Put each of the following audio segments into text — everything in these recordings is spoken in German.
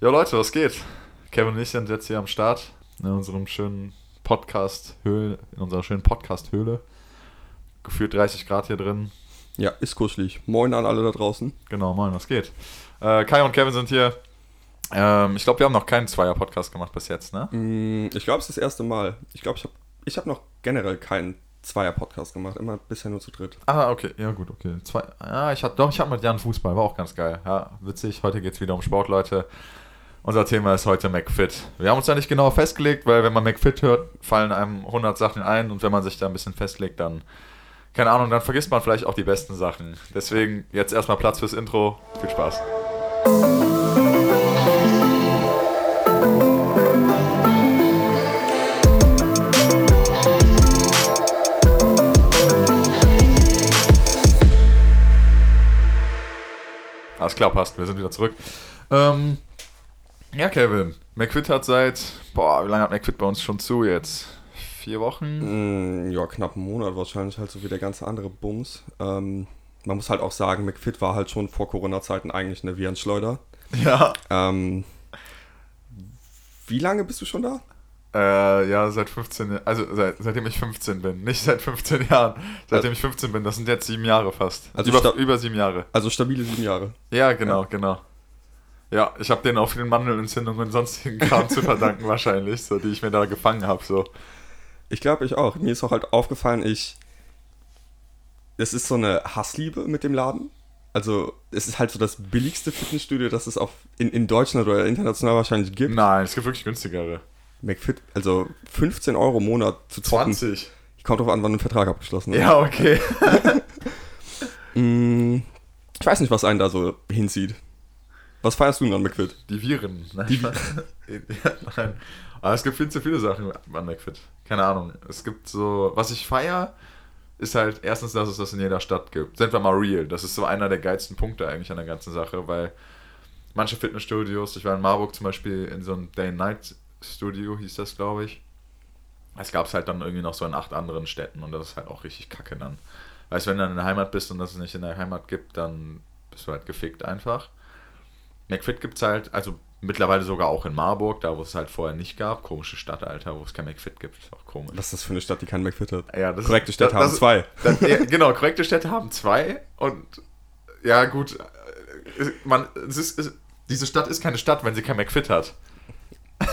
Ja, Leute, was geht? Kevin und ich sind jetzt hier am Start in unserem schönen Podcast-Höhle, in unserer schönen Podcast-Höhle. Gefühlt 30 Grad hier drin. Ja, ist kuschelig. Moin an alle da draußen. Genau, moin, was geht? Äh, Kai und Kevin sind hier. Ähm, ich glaube, wir haben noch keinen Zweier-Podcast gemacht bis jetzt, ne? Mm, Ich glaube, es ist das erste Mal. Ich glaube, ich habe ich hab noch generell keinen Zweier-Podcast gemacht. Immer bisher nur zu dritt. Ah, okay, ja gut, okay. Zwei, ja, ich hatte doch, ich hatte mit Jan Fußball, war auch ganz geil. Ja, witzig. Heute geht es wieder um Sport, Leute. Unser Thema ist heute McFit. Wir haben uns da nicht genau festgelegt, weil wenn man McFit hört, fallen einem 100 Sachen ein und wenn man sich da ein bisschen festlegt, dann, keine Ahnung, dann vergisst man vielleicht auch die besten Sachen. Deswegen jetzt erstmal Platz fürs Intro. Viel Spaß. Alles klar, passt. Wir sind wieder zurück. Ähm, ja, Kevin. McFit hat seit, boah, wie lange hat McFit bei uns schon zu jetzt? Vier Wochen? Mm, Ja, knapp einen Monat wahrscheinlich, halt so wie der ganze andere Bums. Ähm, man muss halt auch sagen, McFit war halt schon vor Corona-Zeiten eigentlich eine Virenschleuder. Ja. Ähm, wie lange bist du schon da? Äh, ja, seit 15, Jahren- also seit, seitdem ich 15 bin. Nicht seit 15 Jahren. Seitdem ich 15 bin. Das sind jetzt sieben Jahre fast. Also über, über sieben Jahre. Also stabile sieben Jahre. Ja, genau, genau. Ja, ich habe den auch vielen Mandelentzündungen und sonstigen Kram zu verdanken wahrscheinlich, so die ich mir da gefangen habe. So. Ich glaube, ich auch. Mir ist auch halt aufgefallen, ich. Es ist so eine Hassliebe mit dem Laden. Also, es ist halt so das billigste Fitnessstudio, das es auf, in, in Deutschland oder international wahrscheinlich gibt. Nein, es gibt wirklich günstigere. McFit, also 15 Euro im Monat zu zocken. 20. Kommt drauf an, wann du einen Vertrag abgeschlossen hast. Ja, okay. Mm, ich weiß nicht, was einen da so hinzieht. Was feierst du denn an McFit? Die Viren. Nein, ja, nein. Aber es gibt viel zu viele Sachen an McFit. Keine Ahnung. Es gibt so, was ich feier, ist halt erstens, dass es das in jeder Stadt gibt. Sind wir mal real. Das ist so einer der geilsten Punkte eigentlich an der ganzen Sache, weil manche Fitnessstudios, ich war in Marburg zum Beispiel in so einem Day-Night-Studio, hieß das, glaube ich. Es gab es halt dann irgendwie noch so in acht anderen Städten und das ist halt auch richtig kacke dann. Weißt du, wenn du dann in der Heimat bist und das es nicht in der Heimat gibt, dann bist du halt gefickt einfach. McFit gibt es halt, also mittlerweile sogar auch in Marburg, da wo es halt vorher nicht gab. Komische Stadt, Alter, wo es kein McFit gibt. Ist auch komisch. Was ist das für eine Stadt, die keinen McFit hat? Ja, das Korrekte ist- Städte das- haben das- zwei. Das, ja, genau, korrekte Städte haben zwei und ja gut, äh, man, es ist, es, diese Stadt ist keine Stadt, wenn sie kein McFit hat.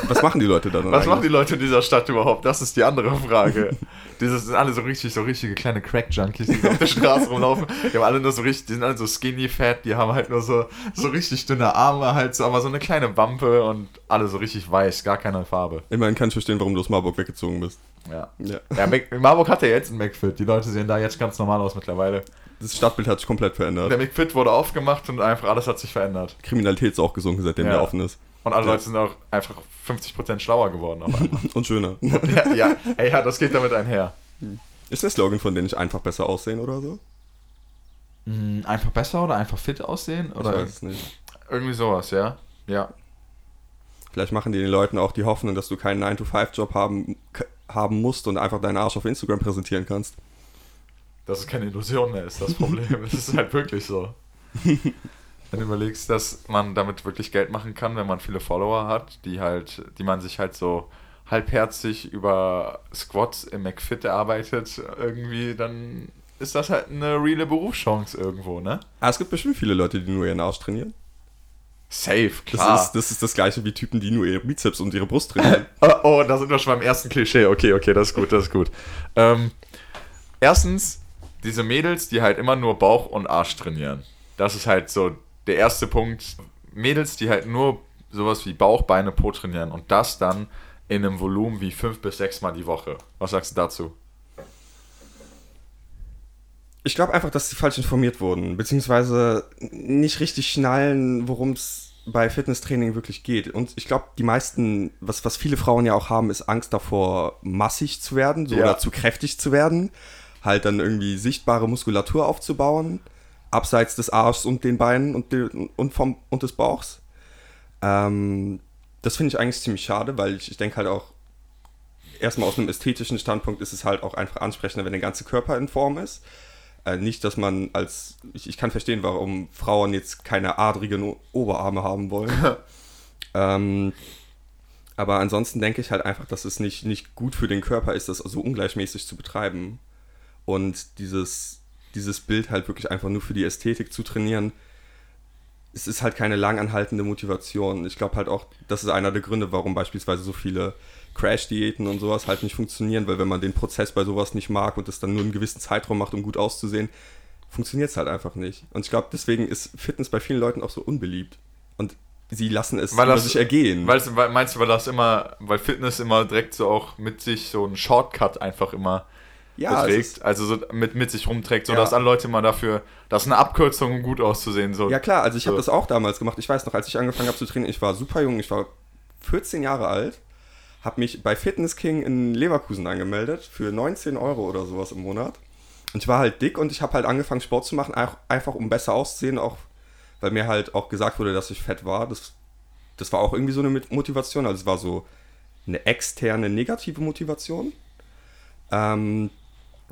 Was machen die Leute da dann Was machen die eigentlich? Leute in dieser Stadt überhaupt? Das ist die andere Frage. Dieses sind alle so richtig, so richtige kleine Crack-Junkies, die auf der Straße rumlaufen. Die haben alle nur so richtig, die sind alle so skinny fat, die haben halt nur so, so richtig dünne Arme halt so, aber so eine kleine Wampe und alle so richtig weiß, gar keine Farbe. Immerhin kann ich verstehen, warum du aus Marburg weggezogen bist. Ja. Ja. Ja, Mac, Marburg hat ja jetzt einen McFit. Die Leute sehen da jetzt ganz normal aus mittlerweile. Das Stadtbild hat sich komplett verändert. Der McFit wurde aufgemacht und einfach alles hat sich verändert. Kriminalität ist auch gesunken, seitdem Ja. der offen ist. Und alle Ja. Leute sind auch einfach 50% schlauer geworden auf einmal. Und schöner. ja, ja, ey, ja, das geht damit einher. Ist der Slogan von denen nicht einfach besser aussehen oder so? Einfach besser oder einfach fit aussehen? Ich Oder weiß es nicht. irgendwie sowas, ja? Ja. Vielleicht machen die den Leuten auch die Hoffnung, dass du keinen 9-to-5-Job haben, haben musst und einfach deinen Arsch auf Instagram präsentieren kannst. Dass es keine Illusion mehr ist, das Problem. es ist halt wirklich so. Wenn du überlegst, dass man damit wirklich Geld machen kann, wenn man viele Follower hat, die halt, die man sich halt so halbherzig über Squats im McFit erarbeitet, irgendwie, dann ist das halt eine reale Berufschance irgendwo, ne? Ah, es gibt bestimmt viele Leute, die nur ihren Arsch trainieren. Safe, Das, klar. ist, das ist das gleiche wie Typen, die nur ihre Bizeps und ihre Brust trainieren. Oh, oh, da sind wir schon beim ersten Klischee. Okay, okay, das ist gut, das ist gut. Ähm, erstens, diese Mädels, die halt immer nur Bauch und Arsch trainieren. Das ist halt so der erste Punkt. Mädels, die halt nur sowas wie Bauch, Beine, Po trainieren und das dann in einem Volumen wie fünf bis sechs Mal die Woche. Was sagst du dazu? Ich glaube einfach, dass sie falsch informiert wurden, beziehungsweise nicht richtig schnallen, worum es bei Fitnesstraining wirklich geht. Und ich glaube, die meisten, was, was viele Frauen ja auch haben, ist Angst davor, massig zu werden so, Ja. oder zu kräftig zu werden. Halt dann irgendwie sichtbare Muskulatur aufzubauen, abseits des Arschs und den Beinen und, den, und, vom, und des Bauchs. Ähm, das finde ich eigentlich ziemlich schade, weil ich, ich denke halt auch, erstmal aus einem ästhetischen Standpunkt ist es halt auch einfach ansprechender, wenn der ganze Körper in Form ist. Äh, nicht, dass man als. Ich, ich kann verstehen, warum Frauen jetzt keine adrigen Oberarme haben wollen. Ähm, aber ansonsten denke ich halt einfach, dass es nicht, nicht gut für den Körper ist, das so ungleichmäßig zu betreiben. Und dieses, dieses Bild halt wirklich einfach nur für die Ästhetik zu trainieren, es ist halt keine langanhaltende Motivation. Ich glaube halt auch, das ist einer der Gründe, warum beispielsweise so viele Crash-Diäten und sowas halt nicht funktionieren, weil wenn man den Prozess bei sowas nicht mag und es dann nur einen gewissen Zeitraum macht, um gut auszusehen, funktioniert es halt einfach nicht. Und ich glaube, deswegen ist Fitness bei vielen Leuten auch so unbeliebt. Und sie lassen es Weil über das- sich ergehen. Weil, meinst du, weil das immer, weil Fitness immer direkt so auch mit sich so einen Shortcut einfach immer ja, beträgt, ist, also so mit, mit sich rumträgt, Ja. sodass alle Leute immer dafür, das ist eine Abkürzung, um gut auszusehen. So. ja klar, also ich habe So. das auch damals gemacht. Ich weiß noch, als ich angefangen habe zu trainieren, ich war super jung, ich war 14 Jahre alt, habe mich bei Fitness King in Leverkusen angemeldet für 19 Euro oder sowas im Monat. Und ich war halt dick und ich habe halt angefangen Sport zu machen, auch, einfach um besser auszusehen, auch weil mir halt auch gesagt wurde, dass ich fett war. Das, das war auch irgendwie so eine Motivation, also es war so eine externe negative Motivation. Ähm,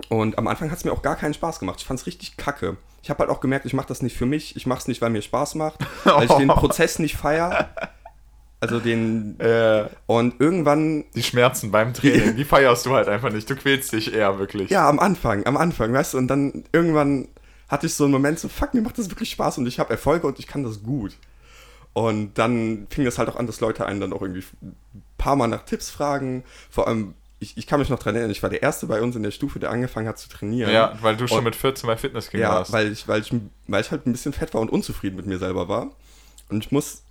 und am Anfang hat es mir auch gar keinen Spaß gemacht. Ich fand es richtig kacke. Ich habe halt auch gemerkt, ich mache das nicht für mich, ich mache es nicht, weil mir Spaß macht, weil ich den Prozess nicht feiere. Also den. Äh, Und irgendwann, die Schmerzen beim Training, die feierst du halt einfach nicht. Du quälst dich eher wirklich. ja, am Anfang, am Anfang, weißt du, und dann irgendwann hatte ich so einen Moment, so, fuck, mir macht das wirklich Spaß und ich habe Erfolge und ich kann das gut. Und dann fing es halt auch an, dass Leute einen dann auch irgendwie ein paar Mal nach Tipps fragen. Vor allem, ich, ich kann mich noch dran erinnern, ich war der Erste bei uns in der Stufe, der angefangen hat zu trainieren. Ja, weil du schon Und- mit 14 bei Fitness King Ja, warst. weil ich, weil, ich, weil ich halt ein bisschen fett war und unzufrieden mit mir selber war. Und ich muss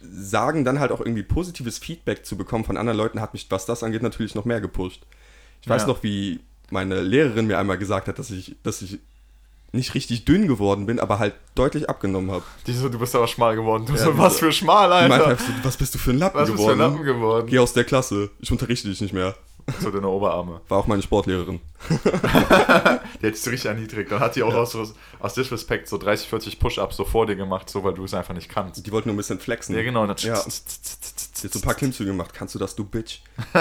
sagen, dann halt auch irgendwie positives Feedback zu bekommen von anderen Leuten, hat mich, was das angeht, natürlich noch mehr gepusht. Ich weiß Ja. noch, wie meine Lehrerin mir einmal gesagt hat, dass ich, dass ich nicht richtig dünn geworden bin, aber halt deutlich abgenommen habe. Die so, du bist aber schmal geworden. Du Ja, so, was so- für schmal, meinte Alter. so, was bist du für ein Lappen Was bist du für ein geworden? Lappen geworden? Geh aus der Klasse, ich unterrichte dich nicht mehr. So deine Oberarme. War auch meine Sportlehrerin. Die hätte ich so richtig erniedrigt. Dann hat die auch aus, aus Disrespect so 30, 40 Push-Ups so vor dir gemacht, so weil du es einfach nicht kannst. Die wollten nur ein bisschen flexen. Ja, genau. Und dann Ja. Jetzt so ein paar Klimmzüge gemacht. Kannst du das, du Bitch?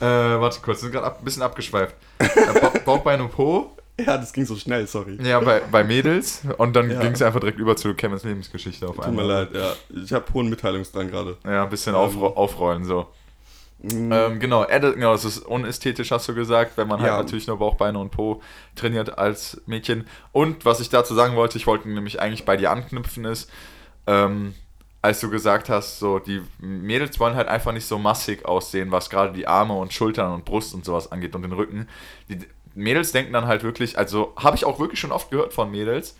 Äh, warte kurz, wir sind gerade ab, ein bisschen abgeschweift. Äh, Ba- Bauchbein und Po, Ja, das ging so schnell, sorry. ja, bei, bei Mädels. Und dann Ja. ging es einfach direkt über zu Kevins Lebensgeschichte auf Tut einmal. mir leid, ja. Ich habe hohen Mitteilungsdrang gerade. Ja, ein bisschen Ähm. aufro aufrollen so. Mhm. Ähm, genau, Edit, genau, es ist unästhetisch, hast du gesagt, wenn man Ja. halt natürlich nur Bauchbeine und Po trainiert als Mädchen. Und was ich dazu sagen wollte, ich wollte nämlich eigentlich bei dir anknüpfen, ist, ähm, als du gesagt hast, so die Mädels wollen halt einfach nicht so massig aussehen, was gerade die Arme und Schultern und Brust und sowas angeht und den Rücken. Die Mädels denken dann halt wirklich, also habe ich auch wirklich schon oft gehört von Mädels,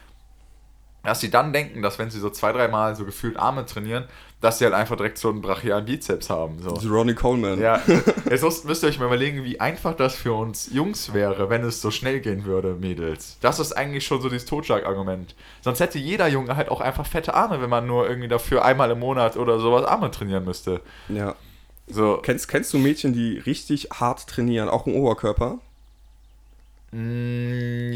dass sie dann denken, dass wenn sie so zwei, dreimal so gefühlt Arme trainieren, dass sie halt einfach direkt so einen brachialen Bizeps haben. So. So Ronnie Coleman. Ja, jetzt müsst, müsst ihr euch mal überlegen, wie einfach das für uns Jungs wäre, wenn es so schnell gehen würde, Mädels. Das ist eigentlich schon so dieses Totschlagargument. Sonst hätte jeder Junge halt auch einfach fette Arme, wenn man nur irgendwie dafür einmal im Monat oder sowas Arme trainieren müsste. ja. So, Kennst, kennst du Mädchen, die richtig hart trainieren, auch im Oberkörper? mm,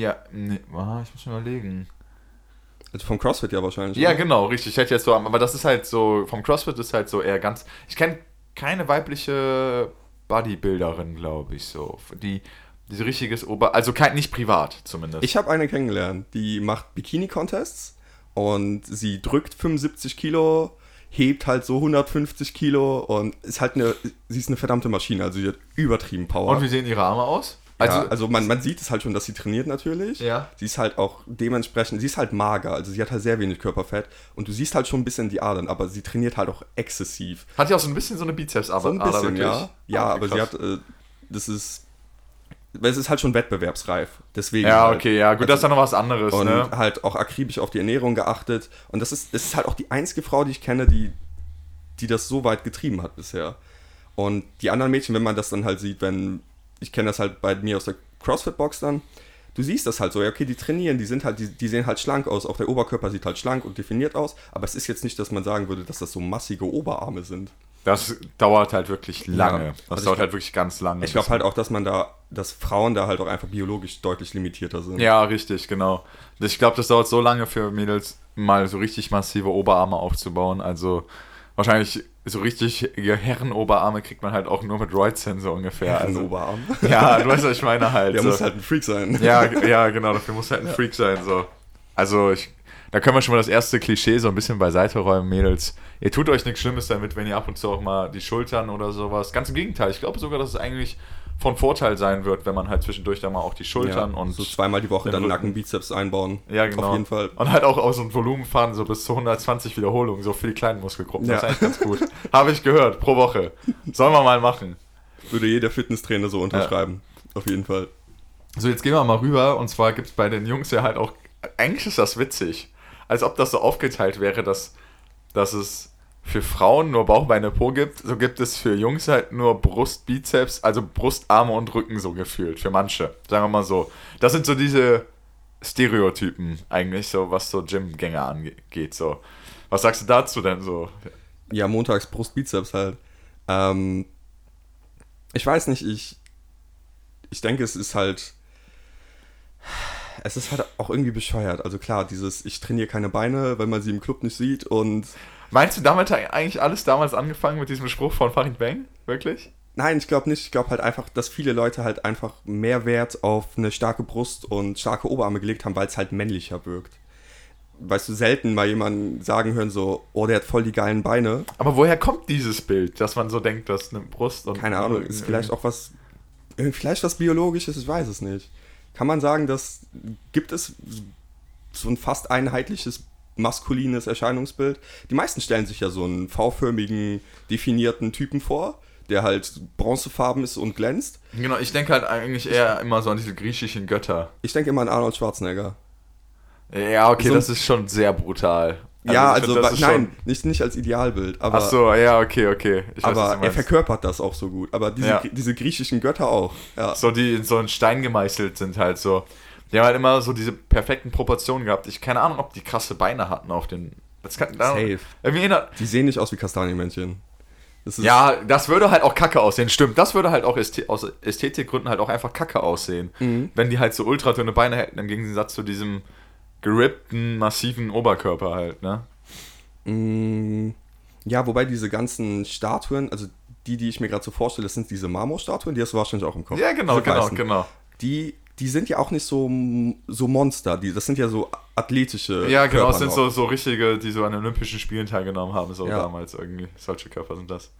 ja, nee, ich muss mal überlegen. Also vom CrossFit ja wahrscheinlich. Ja, oder? genau, richtig. Ich hätte jetzt so, aber das ist halt so, vom CrossFit ist halt so eher ganz. Ich kenne keine weibliche Bodybuilderin, glaube ich, so. Die, die so richtiges Ober. Also kein, nicht privat zumindest. Ich habe eine kennengelernt, die macht Bikini-Contests und sie drückt 75 Kilo, hebt halt so 150 Kilo und ist halt eine, sie ist eine verdammte Maschine, also sie hat übertrieben Power. Und wie sehen ihre Arme aus? Also, ja, also man, man sieht es halt schon, dass sie trainiert natürlich. Ja. Sie ist halt auch dementsprechend, sie ist halt mager, also sie hat halt sehr wenig Körperfett und du siehst halt schon ein bisschen die Adern, aber sie trainiert halt auch exzessiv. hat die auch so ein bisschen so eine Bizeps-Ader? So ein bisschen, ja. Ja, Ah, okay, aber sie krass. hat, äh, das ist, es ist halt schon wettbewerbsreif, deswegen. Ja, halt. okay, ja, gut, das ist dann noch was anderes, Und ne? halt auch akribisch auf die Ernährung geachtet. Und das ist, das ist halt auch die einzige Frau, die ich kenne, die, die das so weit getrieben hat bisher. Und die anderen Mädchen, wenn man das dann halt sieht, wenn, ich kenne das halt bei mir aus der CrossFit-Box dann, du siehst das halt so, ja, okay, die trainieren, die sind halt, die, die sehen halt schlank aus, auch der Oberkörper sieht halt schlank und definiert aus, aber es ist jetzt nicht, dass man sagen würde, dass das so massige Oberarme sind. Das dauert halt wirklich lange. Ja. Das Also dauert glaub- halt wirklich ganz lange. Ich glaube halt auch, dass man da, dass Frauen da halt auch einfach biologisch deutlich limitierter sind. Ja, richtig, genau. Ich glaube, das dauert so lange für Mädels, mal so richtig massive Oberarme aufzubauen. Also wahrscheinlich so richtig Herrenoberarme kriegt man halt auch nur mit Roids-Sen so ungefähr. Ja, Also, Oberarm. ja, du weißt, was ich meine halt. Der so. muss halt ein Freak sein. ja, ja, genau, dafür muss halt ein Freak sein. So. Also ich, da können wir schon mal das erste Klischee so ein bisschen beiseite räumen, Mädels. Ihr tut euch nichts Schlimmes damit, wenn ihr ab und zu auch mal die Schultern oder sowas. Ganz im Gegenteil, ich glaube sogar, dass es eigentlich von Vorteil sein wird, wenn man halt zwischendurch dann mal auch die Schultern ja, und. So zweimal die Woche dann Rücken. Nackenbizeps einbauen. Ja, genau. Auf jeden Fall. Und halt auch aus so ein Volumen fahren, so bis zu 120 Wiederholungen, so für die kleinen Muskelgruppen. Das Ja. ist eigentlich ganz gut. Habe ich gehört, pro Woche. Sollen wir mal machen. Würde jeder Fitnesstrainer so unterschreiben. Auf jeden Fall. So, jetzt gehen wir mal rüber. Und zwar gibt es bei den Jungs ja halt auch. Eigentlich ist das witzig. Als ob das so aufgeteilt wäre, dass, dass es für Frauen nur Bauch, Beine, Po gibt. So gibt es für Jungs halt nur Brust, Bizeps, also Brust, Arme und Rücken so gefühlt. Für manche. Sagen wir mal so. Das sind so diese Stereotypen eigentlich, so was so Gymgänger angeht. So. Was sagst du dazu denn so? Ja, montags Brust, Bizeps halt. Ähm, ich weiß nicht, ich, ich denke, es ist halt, es ist halt auch irgendwie bescheuert. Also klar, dieses, ich trainiere keine Beine, weil man sie im Club nicht sieht und Meinst du, damit hat eigentlich alles damals angefangen mit diesem Spruch von Farid Bang? Wirklich? Nein, ich glaube nicht. Ich glaube halt einfach, dass viele Leute halt einfach mehr Wert auf eine starke Brust und starke Oberarme gelegt haben, weil es halt männlicher wirkt. Weißt du, selten mal jemanden sagen hören so, oh, der hat voll die geilen Beine. Aber woher kommt dieses Bild, dass man so denkt, dass eine Brust und. Keine Ahnung, ist vielleicht auch was, irgendwie vielleicht was Biologisches, ich weiß es nicht. Kann man sagen, dass, gibt es so ein fast einheitliches maskulines Erscheinungsbild? Die meisten stellen sich ja so einen V-förmigen, definierten Typen vor, der halt bronzefarben ist und glänzt. Genau, ich denke halt eigentlich eher immer so an diese griechischen Götter. Ich denke immer an Arnold Schwarzenegger. Ja, okay, So- das ist schon sehr brutal. ja, ich also, find, ist nein, nicht, nicht als Idealbild, aber, Ach so, ja, okay, okay. Weiß, aber er verkörpert das auch so gut. Aber diese, Ja. diese griechischen Götter auch. Ja. so die in so einen Stein gemeißelt sind halt so. Die haben halt immer so diese perfekten Proportionen gehabt. Ich keine Ahnung, ob die krasse Beine hatten auf den. Das kann, Safe. Erinnert, Die sehen nicht aus wie Kastanienmännchen. Das Ja, das würde halt auch kacke aussehen, stimmt. Das würde halt auch Ästhe aus Ästhetikgründen halt auch einfach kacke aussehen. Mhm. Wenn die halt so ultradünne Beine hätten, im Gegensatz zu diesem gerippten, massiven Oberkörper halt, ne? Mm, Ja, wobei diese ganzen Statuen, also die, die ich mir gerade so vorstelle, das sind diese Marmorstatuen, die hast du wahrscheinlich auch im Kopf. Ja, genau, Diese genau, weißen. genau. Die, die sind ja auch nicht so, so Monster, die, das sind ja so athletische Ja, genau, Körper sind noch. so, so richtige, die so an Olympischen Spielen teilgenommen haben, so Ja. damals irgendwie. Solche Körper sind das.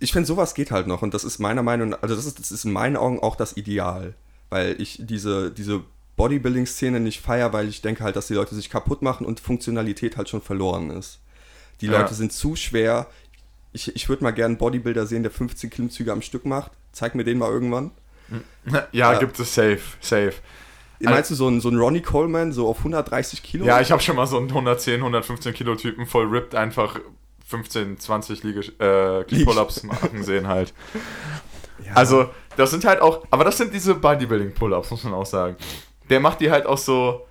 Ich finde, sowas geht halt noch und das ist meiner Meinung nach, also das ist, das ist in meinen Augen auch das Ideal, weil ich diese, diese Bodybuilding-Szene nicht feier, weil ich denke halt, dass die Leute sich kaputt machen und Funktionalität halt schon verloren ist. Die Ja. Leute sind zu schwer. Ich, ich würde mal gerne einen Bodybuilder sehen, der 15 Klimmzüge am Stück macht. Zeig mir den mal irgendwann. ja, Ja. gibt es safe, safe. Meinst du so einen, so einen Ronnie Coleman, so auf 130 Kilo? Ja, ich habe schon mal so einen 110, 115 Kilo Typen voll ripped einfach 15, 20 Liege, äh, Pull-Ups machen sehen halt. Ja. Also, das sind halt auch, aber das sind diese Bodybuilding-Pull-Ups, muss man auch sagen. Der macht die halt auch so,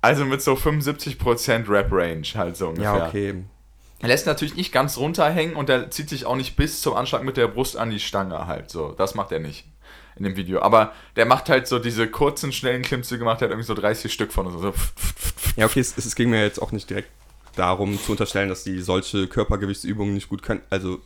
also mit so 75% Rap-Range halt so ungefähr. ja, okay. Er lässt natürlich nicht ganz runterhängen und er zieht sich auch nicht bis zum Anschlag mit der Brust an die Stange halt so. Das macht er nicht in dem Video. Aber der macht halt so diese kurzen, schnellen Klimmzüge, macht halt irgendwie so 30 Stück von. und So. Ja, okay, es, es ging mir jetzt auch nicht direkt darum zu unterstellen, dass die solche Körpergewichtsübungen nicht gut können, also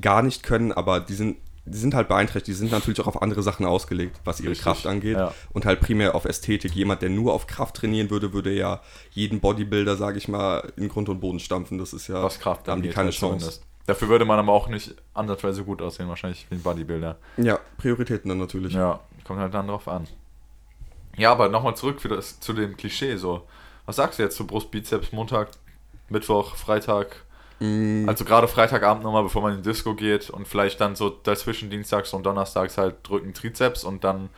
gar nicht können, aber die sind, die sind halt beeinträchtigt, die sind natürlich auch auf andere Sachen ausgelegt, was ihre Richtig, Kraft angeht ja. und halt primär auf Ästhetik. Jemand, der nur auf Kraft trainieren würde, würde ja jeden Bodybuilder, sage ich mal, in Grund und Boden stampfen. Das ist ja, was Kraft haben die keine halt Chance. zumindest. Dafür würde man aber auch nicht ansatzweise gut aussehen, wahrscheinlich wie ein Bodybuilder. Ja, Prioritäten dann natürlich. Ja, kommt halt dann drauf an. Ja, aber nochmal zurück das, zu dem Klischee so. Was sagst du jetzt zu Brust, Bizeps, Montag, Mittwoch, Freitag? Mm, Also gerade Freitagabend nochmal, bevor man in die Disco geht und vielleicht dann so dazwischen Dienstags und Donnerstags halt drücken Trizeps und dann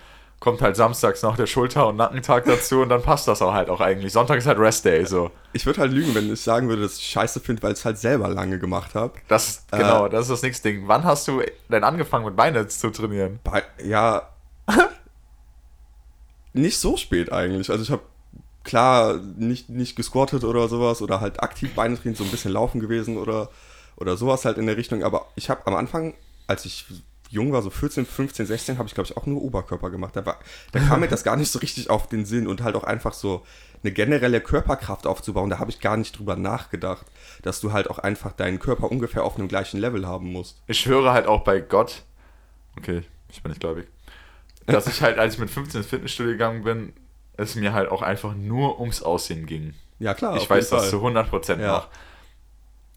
kommt halt samstags noch der Schulter- und Nackentag dazu und dann passt das auch halt auch eigentlich. Sonntag ist halt Rest Day, so. ich würde halt lügen, wenn ich sagen würde, dass ich scheiße finde, weil ich es halt selber lange gemacht habe. Das, Äh. genau, das ist das nächste Ding. Wann hast du denn angefangen mit Beine zu trainieren? Bei, ja. nicht so spät eigentlich. Also ich habe klar nicht, nicht gesquattet oder sowas oder halt aktiv Beine trainiert, so ein bisschen laufen gewesen oder, oder sowas halt in der Richtung. Aber ich habe am Anfang, als ich jung war, so 14, 15, 16, habe ich glaube ich auch nur Oberkörper gemacht. Da, war, da kam mir das gar nicht so richtig auf den Sinn und halt auch einfach so eine generelle Körperkraft aufzubauen. Da habe ich gar nicht drüber nachgedacht, dass du halt auch einfach deinen Körper ungefähr auf einem gleichen Level haben musst. Ich schwöre halt auch bei Gott, okay, ich bin nicht gläubig, dass ich halt, als ich mit 15 ins Fitnessstudio gegangen bin, es mir halt auch einfach nur ums Aussehen ging. Ja, klar. Ich weiß das zu 100% Ja. noch.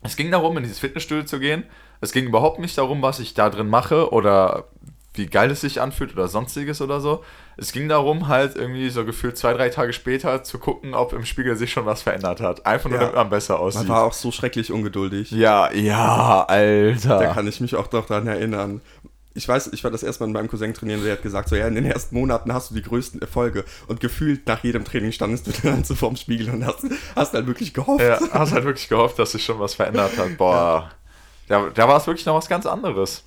Es ging darum, in dieses Fitnessstudio zu gehen. Es ging überhaupt nicht darum, was ich da drin mache oder wie geil es sich anfühlt oder sonstiges oder so. Es ging darum, halt irgendwie so gefühlt zwei, drei Tage später zu gucken, ob im Spiegel sich schon was verändert hat. Einfach nur, Ja. damit man besser Man aussieht. war auch so schrecklich ungeduldig. Ja, ja, Alter. Da kann ich mich auch noch dran erinnern. Ich weiß, ich war das erste Mal mit meinem Cousin trainieren, der hat gesagt, so ja, in den ersten Monaten hast du die größten Erfolge. Und gefühlt nach jedem Training standest du dann so vorm Spiegel und hast, hast halt wirklich gehofft. Ja, hast halt wirklich gehofft, dass sich schon was verändert hat. Boah. Da, da war es wirklich noch was ganz anderes.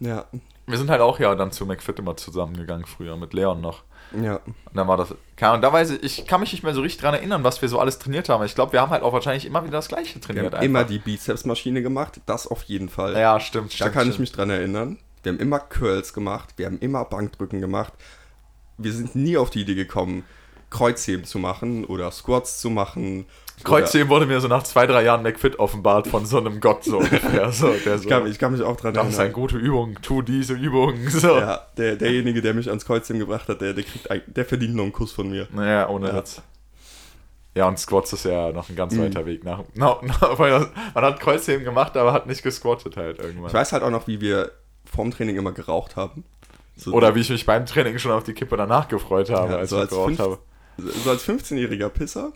Ja, Wir sind halt auch ja dann zu McFit immer zusammengegangen früher mit Leon noch. ja. Und dann war das. Keine Ahnung, da weiß ich, ich kann mich nicht mehr so richtig dran erinnern, was wir so alles trainiert haben. Ich glaube, wir haben halt auch wahrscheinlich immer wieder das Gleiche Wir trainiert. haben immer die Bizepsmaschine gemacht, das auf jeden Fall. Ja, stimmt, da stimmt. kann ich stimmt. mich dran erinnern. Wir haben immer Curls gemacht, wir haben immer Bankdrücken gemacht. Wir sind nie auf die Idee gekommen, Kreuzheben zu machen oder Squats zu machen. Kreuzheben wurde mir so nach zwei, drei Jahren McFit offenbart von so einem Gott so ungefähr. So, der so, Ich kann, ich kann mich auch dran das ist eine erinnern. gute Übung, tu diese Übung. So. Ja, der, derjenige, der mich ans Kreuzheben gebracht hat, der, der, kriegt, der verdient noch einen Kuss von mir. Naja, ohne Ja. Witz. Ja, und Squats ist ja noch ein ganz Mhm. weiter Weg nach. No, no, man hat Kreuzheben gemacht, aber hat nicht gesquattet halt irgendwann. Ich weiß halt auch noch, wie wir vorm Training immer geraucht haben. So, Oder wie ich mich beim Training schon auf die Kippe danach gefreut habe, Ja, als so ich als geraucht habe. so als 15-jähriger Pisser.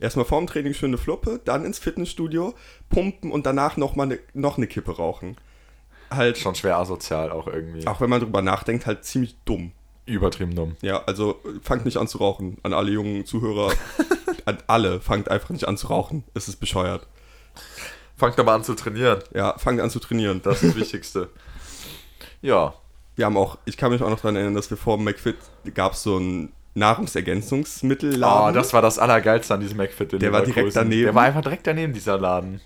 Erstmal vorm Training schöne Fluppe, dann ins Fitnessstudio, pumpen und danach noch mal ne, noch eine Kippe rauchen. Halt, Schon schwer asozial auch irgendwie. auch wenn man drüber nachdenkt, halt ziemlich dumm. Übertrieben dumm. Ja, also fangt nicht an zu rauchen. An alle jungen Zuhörer, an alle, fangt einfach nicht an zu rauchen. Es ist bescheuert. Fangt aber an zu trainieren. Ja, fangt an zu trainieren. Das ist das Wichtigste. Ja. Wir haben auch, ich kann mich auch noch daran erinnern, dass wir vor dem McFit gab es so ein Nahrungsergänzungsmittelladen. Oh, das war das Allergeilste an diesem McFit. Der war direkt daneben. Der war einfach direkt daneben, dieser Laden.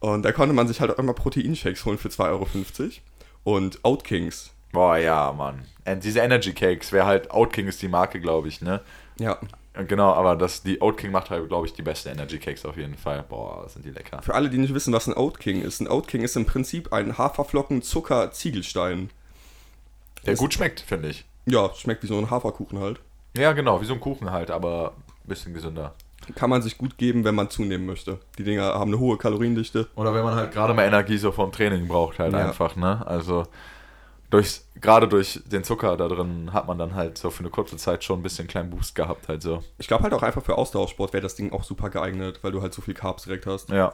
Und da konnte man sich halt auch immer Proteinshakes holen für 2,50 Euro. Und Oat Kings. Boah, ja, Mann. Und diese Energy Cakes, wäre halt, Oat King ist die Marke, glaube ich, ne? Ja, Genau, aber das, die Oat King macht halt, glaube ich, die beste Energy Cakes auf jeden Fall. Boah, sind die lecker. für alle, die nicht wissen, was ein Oat King ist. Ein Oat King ist im Prinzip ein Haferflocken-Zucker-Ziegelstein. Der gut schmeckt, finde ich. Ja, schmeckt wie so ein Haferkuchen halt. Ja, genau, wie so ein Kuchen halt, aber ein bisschen gesünder. Kann man sich gut geben, wenn man zunehmen möchte. Die Dinger haben eine hohe Kaloriendichte. Oder wenn man halt gerade mal Energie so vom Training braucht, halt Ja. einfach, ne? Also durchs, gerade durch den Zucker da drin hat man dann halt so für eine kurze Zeit schon ein bisschen kleinen Boost gehabt, halt so. Ich glaube halt auch einfach für Ausdauersport wäre das Ding auch super geeignet, weil du halt so viel Carbs direkt hast. Ja.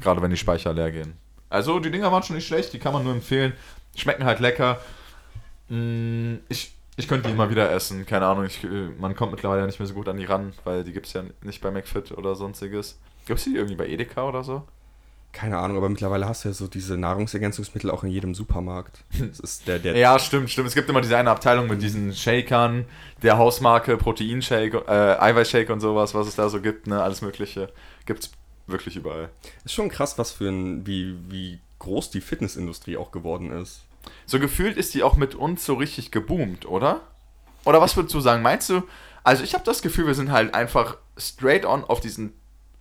Gerade wenn die Speicher leer gehen. Also die Dinger waren schon nicht schlecht, die kann man nur empfehlen. Schmecken halt lecker. Mm, Ich, ich könnte die immer wieder essen, keine Ahnung. Ich, äh, man kommt mittlerweile nicht mehr so gut an die ran, weil die gibt es ja nicht bei McFit oder sonstiges. Gibt es die irgendwie bei Edeka oder so? Keine Ahnung, aber mittlerweile hast du ja so diese Nahrungsergänzungsmittel auch in jedem Supermarkt. Das ist der, der Ja, stimmt, stimmt. Es gibt immer diese eine Abteilung mit diesen Shakern, der Hausmarke, Proteinshake, äh, Eiweißshake und sowas, was es da so gibt, ne, alles Mögliche. Gibt's wirklich überall. ist schon krass, was für ein, wie, wie groß die Fitnessindustrie auch geworden ist. So gefühlt ist die auch mit uns so richtig geboomt, oder? Oder was würdest du sagen? Meinst du, also ich habe das Gefühl, wir sind halt einfach straight on auf diesen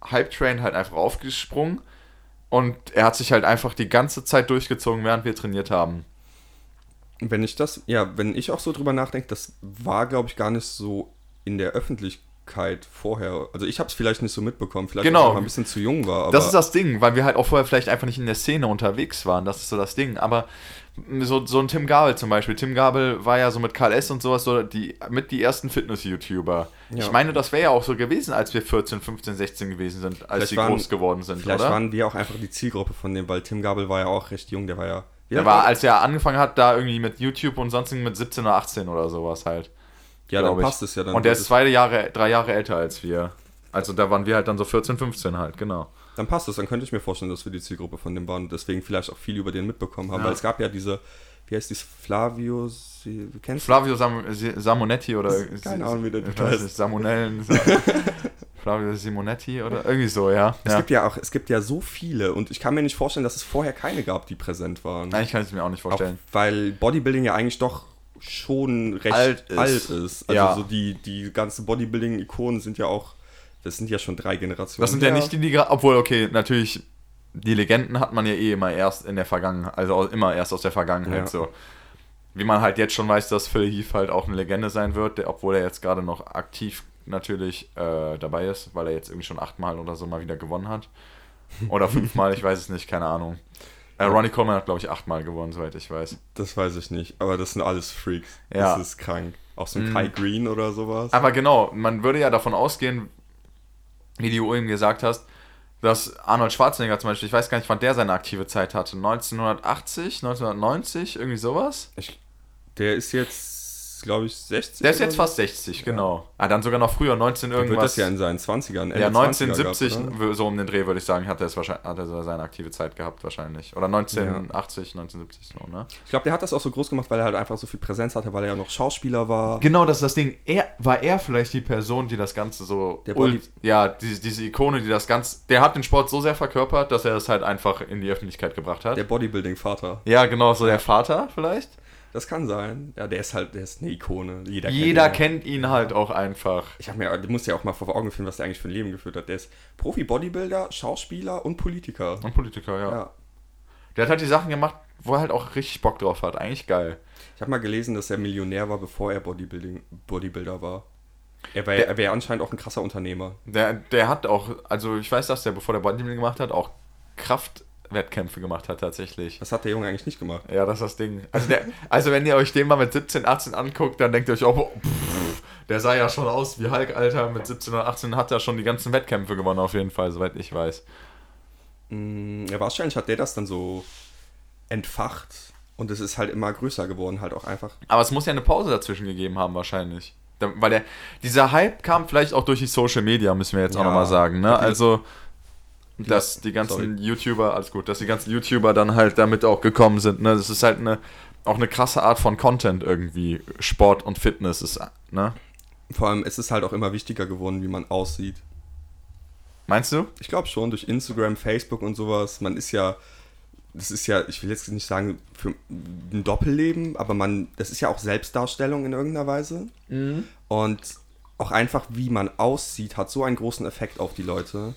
Hype-Train halt einfach aufgesprungen und er hat sich halt einfach die ganze Zeit durchgezogen, während wir trainiert haben. Wenn ich das, ja, wenn ich auch so drüber nachdenke, das war, glaube ich, gar nicht so in der Öffentlichkeit vorher. Also ich habe es vielleicht nicht so mitbekommen, vielleicht Genau. weil ich noch ein bisschen zu jung war. Aber Das ist das Ding, weil wir halt auch vorher vielleicht einfach nicht in der Szene unterwegs waren. Das ist so das Ding. Aber so, so ein Tim Gabel zum Beispiel. Tim Gabel war ja so mit Karl S. und sowas so die, mit die ersten Fitness-YouTuber. Ja. Ich meine, das wäre ja auch so gewesen, als wir 14, 15, 16 gewesen sind, als sie groß geworden sind, vielleicht oder? waren wir auch einfach die Zielgruppe von dem, weil Tim Gabel war ja auch recht jung, der war ja. Der war, als er angefangen hat, da irgendwie mit YouTube und sonstigen mit 17 oder 18 oder sowas halt. Ja, dann ich. passt es ja dann. und der ist zwei Jahre, drei Jahre älter als wir. Also da waren wir halt dann so 14, 15 halt, genau. Dann passt es, dann könnte ich mir vorstellen, dass wir die Zielgruppe von dem waren und deswegen vielleicht auch viel über den mitbekommen haben, Ja. weil es gab ja diese, wie heißt dies, Flavio, Sie- kennst du? Flavio Sam Samonetti oder Keine Ahnung, wie der heißt. Samonellen. Sa Flavio Simonetti oder irgendwie so, ja. Es ja. gibt ja auch, es gibt ja so viele und ich kann mir nicht vorstellen, dass es vorher keine gab, die präsent waren. Nein, ich kann es mir auch nicht Auch vorstellen. weil Bodybuilding ja eigentlich doch schon recht Alt alt ist. ist. Also Ja. so die, die ganzen Bodybuilding-Ikonen sind ja auch, das sind ja schon drei Generationen. Das sind ja, nicht die, die obwohl, okay, natürlich, die Legenden hat man ja eh immer erst in der Vergangenheit, also immer erst aus der Vergangenheit Ja. so. Wie man halt jetzt schon weiß, dass Phil Heath halt auch eine Legende sein wird, der, obwohl er jetzt gerade noch aktiv natürlich äh, dabei ist, weil er jetzt irgendwie schon achtmal oder so mal wieder gewonnen hat. Oder fünfmal, ich weiß es nicht, keine Ahnung. Äh, Ronnie Coleman hat, glaube ich, achtmal gewonnen, soweit ich weiß. Das weiß ich nicht, aber das sind alles Freaks. Ja. Das ist krank. Auch so ein Mhm. Kai Green oder sowas. Aber genau, man würde ja davon ausgehen, wie du eben gesagt hast, dass Arnold Schwarzenegger zum Beispiel, ich weiß gar nicht, wann der seine aktive Zeit hatte. 1980, 1990, irgendwie sowas? Ich, der ist jetzt, glaube ich, 60. Der ist jetzt so. fast 60, genau. Ah, dann sogar noch früher, 19 Der wird irgendwas. das ja in seinen 20ern. Ende ja, 20er 1970, gehabt, oder? so um den Dreh, würde ich sagen, hat er, es wahrscheinlich, hat er seine aktive Zeit gehabt, wahrscheinlich. Oder 1980, 1970, so, ne? Ich glaube, der hat das auch so groß gemacht, weil er halt einfach so viel Präsenz hatte, weil er ja noch Schauspieler war. Genau, das ist das Ding. Er, war er vielleicht die Person, die das Ganze so. Der Body- ja, diese, diese Ikone, die das Ganze. Der hat den Sport so sehr verkörpert, dass er es halt einfach in die Öffentlichkeit gebracht hat. Der Bodybuilding-Vater. ja, genau, so der Vater vielleicht. Das kann sein. Ja, der ist halt, der ist eine Ikone. Jeder, Jeder kennt ihn. kennt ihn halt auch einfach. Ich habe mir, du musst ja auch mal vor Augen führen, was der eigentlich für ein Leben geführt hat. Der ist Profi-Bodybuilder, Schauspieler und Politiker. Und Politiker, ja. Ja. Der hat halt die Sachen gemacht, wo er halt auch richtig Bock drauf hat. Eigentlich geil. Ich habe mal gelesen, dass er Millionär war, bevor er Bodybuilding, Bodybuilder war. Er wäre wär anscheinend auch ein krasser Unternehmer. Der, der hat auch, also ich weiß, dass der, bevor der Bodybuilding gemacht hat, auch Kraftwettkämpfe gemacht hat tatsächlich. Das hat der Junge eigentlich nicht gemacht. Ja, das ist das Ding. Also, der, also wenn ihr euch den mal mit 17, 18 anguckt, dann denkt ihr euch auch, oh, pff, der sah ja schon aus wie Hulk, Alter. Mit 17 oder 18 hat er schon die ganzen Wettkämpfe gewonnen, auf jeden Fall, soweit ich weiß. Mm, Ja, wahrscheinlich hat der das dann so entfacht und es ist halt immer größer geworden, halt auch einfach. Aber es muss ja eine Pause dazwischen gegeben haben, wahrscheinlich. Weil der, dieser Hype kam vielleicht auch durch die Social Media, müssen wir jetzt auch Ja. nochmal sagen. Ne? Also, dass die ganzen Sorry. YouTuber, alles gut, dass die ganzen YouTuber dann halt damit auch gekommen sind. Ne? Das ist halt eine, auch eine krasse Art von Content irgendwie. Sport und Fitness ist, ne? Vor allem, es ist halt auch immer wichtiger geworden, wie man aussieht. Meinst du? Ich glaube schon, durch Instagram, Facebook und sowas, man ist ja, das ist ja, ich will jetzt nicht sagen für ein Doppelleben, aber man, das ist ja auch Selbstdarstellung in irgendeiner Weise. Und auch einfach, wie man aussieht, hat so einen großen Effekt auf die Leute.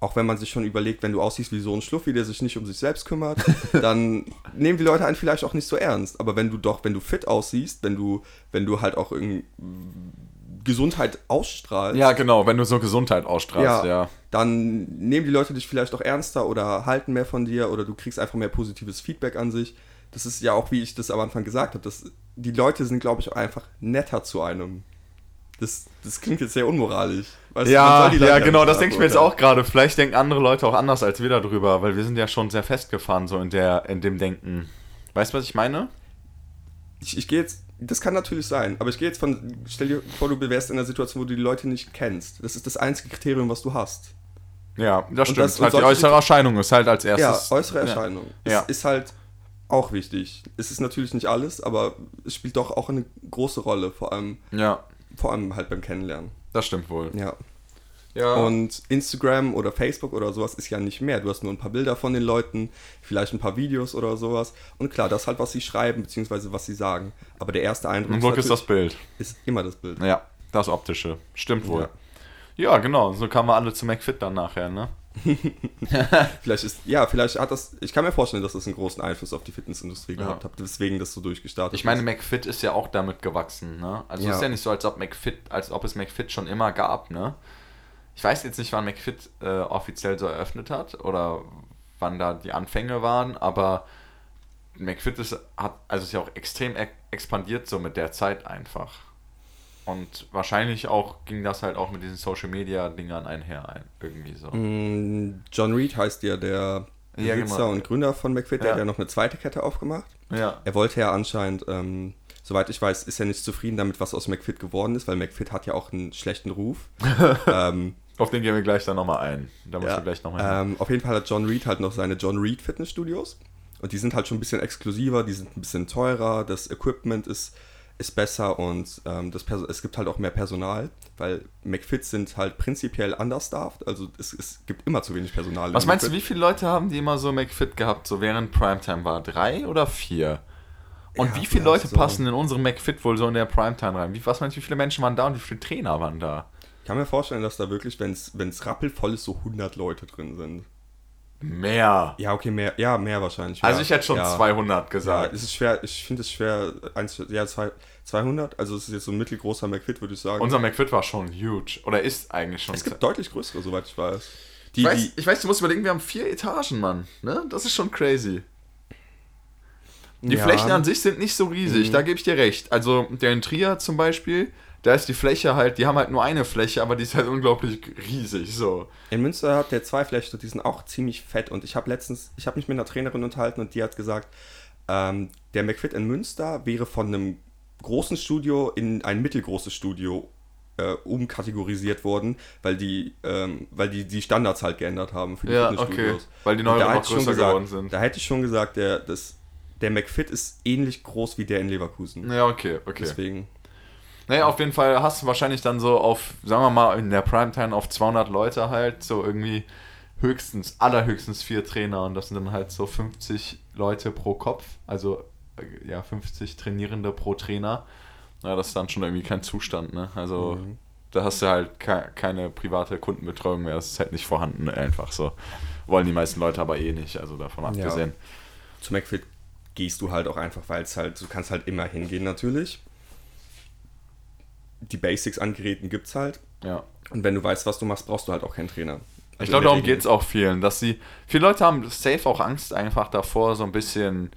Auch wenn man sich schon überlegt, wenn du aussiehst wie so ein Schluffi, der sich nicht um sich selbst kümmert, dann nehmen die Leute einen vielleicht auch nicht so ernst. Aber wenn du doch, wenn du fit aussiehst, wenn du, wenn du halt auch irgendwie Gesundheit ausstrahlst, Ja, genau, wenn du so Gesundheit ausstrahlst, ja. dann nehmen die Leute dich vielleicht auch ernster oder halten mehr von dir oder du kriegst einfach mehr positives Feedback an sich. Das ist ja auch, wie ich das am Anfang gesagt habe, dass die Leute sind, glaube ich, auch einfach netter zu einem. Das, das klingt jetzt sehr unmoralisch. Weißt du, Ja, Leute ja, genau, das denke ich mir jetzt auch gerade. Vielleicht denken andere Leute auch anders als wir darüber, weil wir sind ja schon sehr festgefahren so in der, in dem Denken. Weißt du, was ich meine? Ich, ich gehe jetzt, das kann natürlich sein, aber ich gehe jetzt von, stell dir vor, du wärst in einer Situation, wo du die Leute nicht kennst. Das ist das einzige Kriterium, was du hast. Ja, das Und stimmt. das- halt die äußere Erscheinung ist halt als Ja, erstes. äußere Ja. Erscheinung. Ja. Es ist halt auch wichtig. Es ist natürlich nicht alles, aber es spielt doch auch eine große Rolle, vor allem, Ja, vor allem halt beim Kennenlernen. das stimmt wohl. Ja. Ja. Und Instagram oder Facebook oder sowas ist ja nicht mehr. Du hast nur ein paar Bilder von den Leuten, vielleicht ein paar Videos oder sowas. Und klar, das halt, was sie schreiben, beziehungsweise was sie sagen. Aber der erste Eindruck Im Glück ist das Bild. ist immer das Bild. Ja, das Optische. Stimmt wohl. Ja, genau. So kamen wir alle zu McFit dann nachher, ne? Vielleicht ist, ja, vielleicht hat das, ich kann mir vorstellen, dass das einen großen Einfluss auf die Fitnessindustrie Ja. gehabt hat, deswegen das so durchgestartet Ich meine. McFit ist ja auch damit gewachsen, ne? Also Ja. es ist ja nicht so, als ob McFit, als ob es McFit schon immer gab, ne? Ich weiß jetzt nicht, wann McFit äh, offiziell so eröffnet hat oder wann da die Anfänge waren, aber McFit ist, hat, also ist ja auch extrem e expandiert so mit der Zeit einfach. Und wahrscheinlich auch ging das halt auch mit diesen Social Media Dingern einher ein, irgendwie so. Mm, John Reed heißt ja der Ja, Besitzer genau. und Gründer von McFit, der Ja. hat ja noch eine zweite Kette aufgemacht. Ja. Er wollte ja anscheinend, ähm, soweit ich weiß, ist er nicht zufrieden damit, was aus McFit geworden ist, weil McFit hat ja auch einen schlechten Ruf. ähm, Auf den gehen wir gleich dann nochmal ein. Da müssen wir gleich nochmal ähm, auf jeden Fall hat John Reed halt noch seine John Reed Fitnessstudios. Und die sind halt schon ein bisschen exklusiver, die sind ein bisschen teurer, das Equipment ist, ist besser und ähm, das es gibt halt auch mehr Personal, weil McFits sind halt prinzipiell understaffed, also es, es gibt immer zu wenig Personal. Was in meinst du, McFit. wie viele Leute haben die immer so McFit gehabt, so während Primetime war? Drei oder vier? Und Ja, wie viele Leute so. passen in unsere McFit wohl so in der Primetime rein? Wie, was meinst du, wie viele Menschen waren da und wie viele Trainer waren da? Ich kann mir vorstellen, dass da wirklich, wenn es rappelvoll ist, so 100 Leute drin sind. Mehr. Ja, okay, mehr, ja, mehr wahrscheinlich. Also ja. ich hätte schon ja. 200 Ja, gesagt. es ist schwer, ich finde es schwer, eins, ja, zwei, 200, also es ist jetzt so ein mittelgroßer McFit, würde ich sagen. Unser McFit war schon huge. Oder ist eigentlich schon. es gibt deutlich größere, soweit ich weiß. Die, ich, weiß, die, ich weiß, du musst überlegen, wir haben vier Etagen, Mann. Ne? Das ist schon crazy. Die ja, Flächen an sich sind nicht so riesig, Mhm. da gebe ich dir recht. Also der in Trier zum Beispiel, da ist die Fläche halt, die haben halt nur eine Fläche, aber die ist halt unglaublich riesig. So. In Münster hat der zwei Flächen, die sind auch ziemlich fett. Und ich habe letztens, ich habe mich mit einer Trainerin unterhalten und die hat gesagt, ähm, der McFit in Münster wäre von einem großen Studio in ein mittelgroßes Studio äh, umkategorisiert worden, weil die, ähm, weil die die Standards halt geändert haben für die Ja, okay. Fitnessstudios. Weil die neuen schon größer gesagt, geworden sind. Da hätte ich schon gesagt, der, das, der McFit ist ähnlich groß wie der in Leverkusen. Ja, okay, okay. Deswegen. Naja, auf jeden Fall hast du wahrscheinlich dann so auf, sagen wir mal, in der Primetime auf 200 Leute halt, so irgendwie höchstens, allerhöchstens vier Trainer und das sind dann halt so 50 Leute pro Kopf, also ja, 50 Trainierende pro Trainer. Ja, das ist dann schon irgendwie kein Zustand, ne? Also Mhm. da hast du halt ke keine private Kundenbetreuung mehr, das ist halt nicht vorhanden, einfach so. Wollen die meisten Leute aber eh nicht, also davon Ja. abgesehen. Zu McFit gehst du halt auch einfach, weil es halt, du kannst halt immer hingehen natürlich. Die Basics an Geräten gibt's halt. Ja. Und wenn du weißt, was du machst, brauchst du halt auch keinen Trainer. Ich Also glaube, in der darum geht es auch vielen, dass sie. Viele Leute haben safe auch Angst einfach davor, so ein bisschen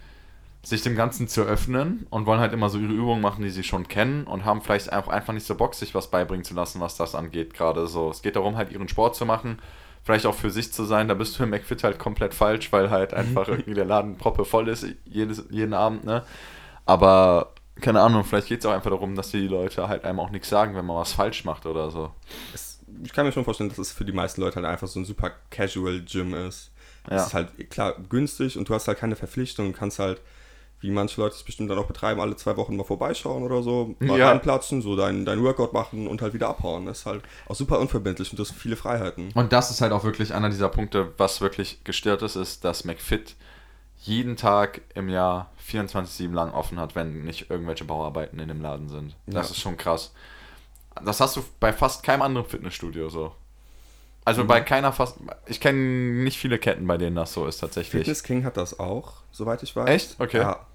sich dem Ganzen zu öffnen und wollen halt immer so ihre Übungen machen, die sie schon kennen und haben vielleicht auch einfach nicht so Bock, sich was beibringen zu lassen, was das angeht. Gerade so. Es geht darum, halt ihren Sport zu machen, vielleicht auch für sich zu sein. Da bist du im McFit halt komplett falsch, weil halt einfach irgendwie der Laden proppe voll ist, jedes, jeden Abend, ne? Aber keine Ahnung, vielleicht geht es auch einfach darum, dass die Leute halt einem auch nichts sagen, wenn man was falsch macht oder so. Es, ich kann mir schon vorstellen, dass es für die meisten Leute halt einfach so ein super Casual Gym ist. Es Ja. ist halt klar günstig und du hast halt keine Verpflichtung und kannst halt, wie manche Leute es bestimmt dann auch betreiben, alle zwei Wochen mal vorbeischauen oder so, mal Ja. reinplatzen, so dein, dein Workout machen und halt wieder abhauen. Das ist halt auch super unverbindlich und du hast viele Freiheiten. Und das ist halt auch wirklich einer dieser Punkte, was wirklich gestört ist, ist, dass McFit jeden Tag im Jahr 24-7 lang offen hat, wenn nicht irgendwelche Bauarbeiten in dem Laden sind. Das Ja. ist schon krass. Das hast du bei fast keinem anderen Fitnessstudio so. Also Mhm. bei keiner fast. Ich kenne nicht viele Ketten, bei denen das so ist tatsächlich. Fitness King hat das auch, soweit ich weiß. Echt? Okay. Ja.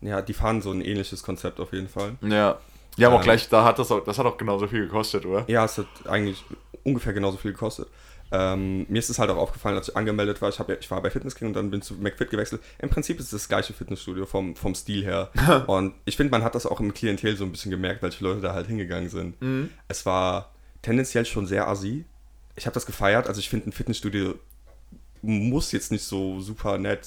Ja, die fahren so ein ähnliches Konzept auf jeden Fall. Ja. Die haben auch Ähm. gleich, da hat das auch, das hat auch genauso viel gekostet, oder? Ja, es hat eigentlich ungefähr genauso viel gekostet. Ähm, mir ist es halt auch aufgefallen, als ich angemeldet war. Ich, hab, ich war bei Fitness King und dann bin zu McFit gewechselt. Im Prinzip ist es das gleiche Fitnessstudio vom, vom Stil her. und ich finde, man hat das auch im Klientel so ein bisschen gemerkt, welche Leute da halt hingegangen sind. Mhm. Es war tendenziell schon sehr assi. Ich habe das gefeiert. Also ich finde, ein Fitnessstudio muss jetzt nicht so super nett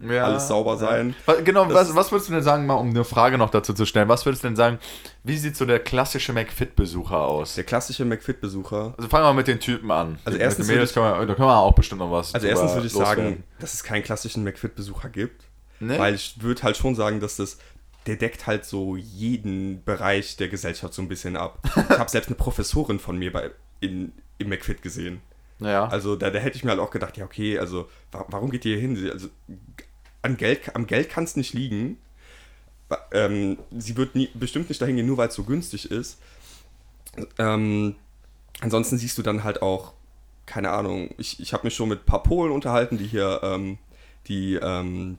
Ja, alles sauber ja. sein. Was, genau, Das- was, was würdest du denn sagen, mal um eine Frage noch dazu zu stellen, was würdest du denn sagen, wie sieht so der klassische McFit-Besucher aus? Der klassische McFit-Besucher. Also fangen wir mal mit den Typen an. Also mit erstens den Mädels würde können wir, da können wir auch bestimmt noch was Also erstens würde ich loswerden. sagen, dass es keinen klassischen McFit-Besucher gibt. Nee? Weil ich würde halt schon sagen, dass das, der deckt halt so jeden Bereich der Gesellschaft so ein bisschen ab. Ich habe selbst eine Professorin von mir bei, in, im McFit gesehen. Ja. Also da, da hätte ich mir halt auch gedacht, ja okay, also wa warum geht ihr hier hin? Also an Geld, am Geld kann es nicht liegen. Ähm, sie wird nie, bestimmt nicht dahin gehen, nur weil es so günstig ist. Ähm, ansonsten siehst du dann halt auch, keine Ahnung, ich, ich habe mich schon mit ein paar Polen unterhalten, die hier, ähm, die, ähm,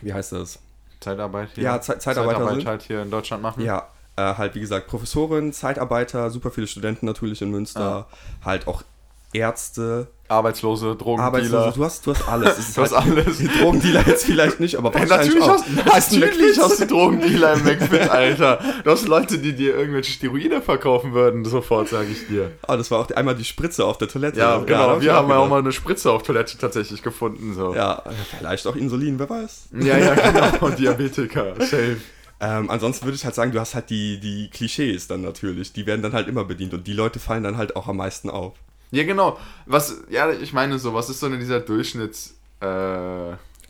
wie heißt das? Zeitarbeit hier. Ja, Ze- Zeitarbeiter Zeitarbeit sind. halt hier in Deutschland machen. Ja, äh, halt wie gesagt, Professorin, Zeitarbeiter, super viele Studenten natürlich in Münster, halt auch Ärzte, Arbeitslose, Drogendealer. Arbeitslose, du hast, du hast alles. Du hast halt- alles. Die Drogendealer jetzt vielleicht nicht, aber wahrscheinlich natürlich auch. hast, natürlich hast du Drogendealer im McFit, Alter. Du hast Leute, die dir irgendwelche Steroide verkaufen würden, sofort, sage ich dir. Ah, das war auch einmal die Spritze auf der Toilette. Ja, genau. ich wir haben ja auch mal eine Spritze auf Toilette tatsächlich gefunden. So. Ja, vielleicht auch Insulin, wer weiß. ja, ja genau. Und Diabetiker, safe. Ähm, ansonsten würde ich halt sagen, du hast halt die, die Klischees dann natürlich. Die werden dann halt immer bedient und die Leute fallen dann halt auch am meisten auf. Ja, genau. Was, ja, ich meine so, was ist so denn dieser Durchschnitts äh,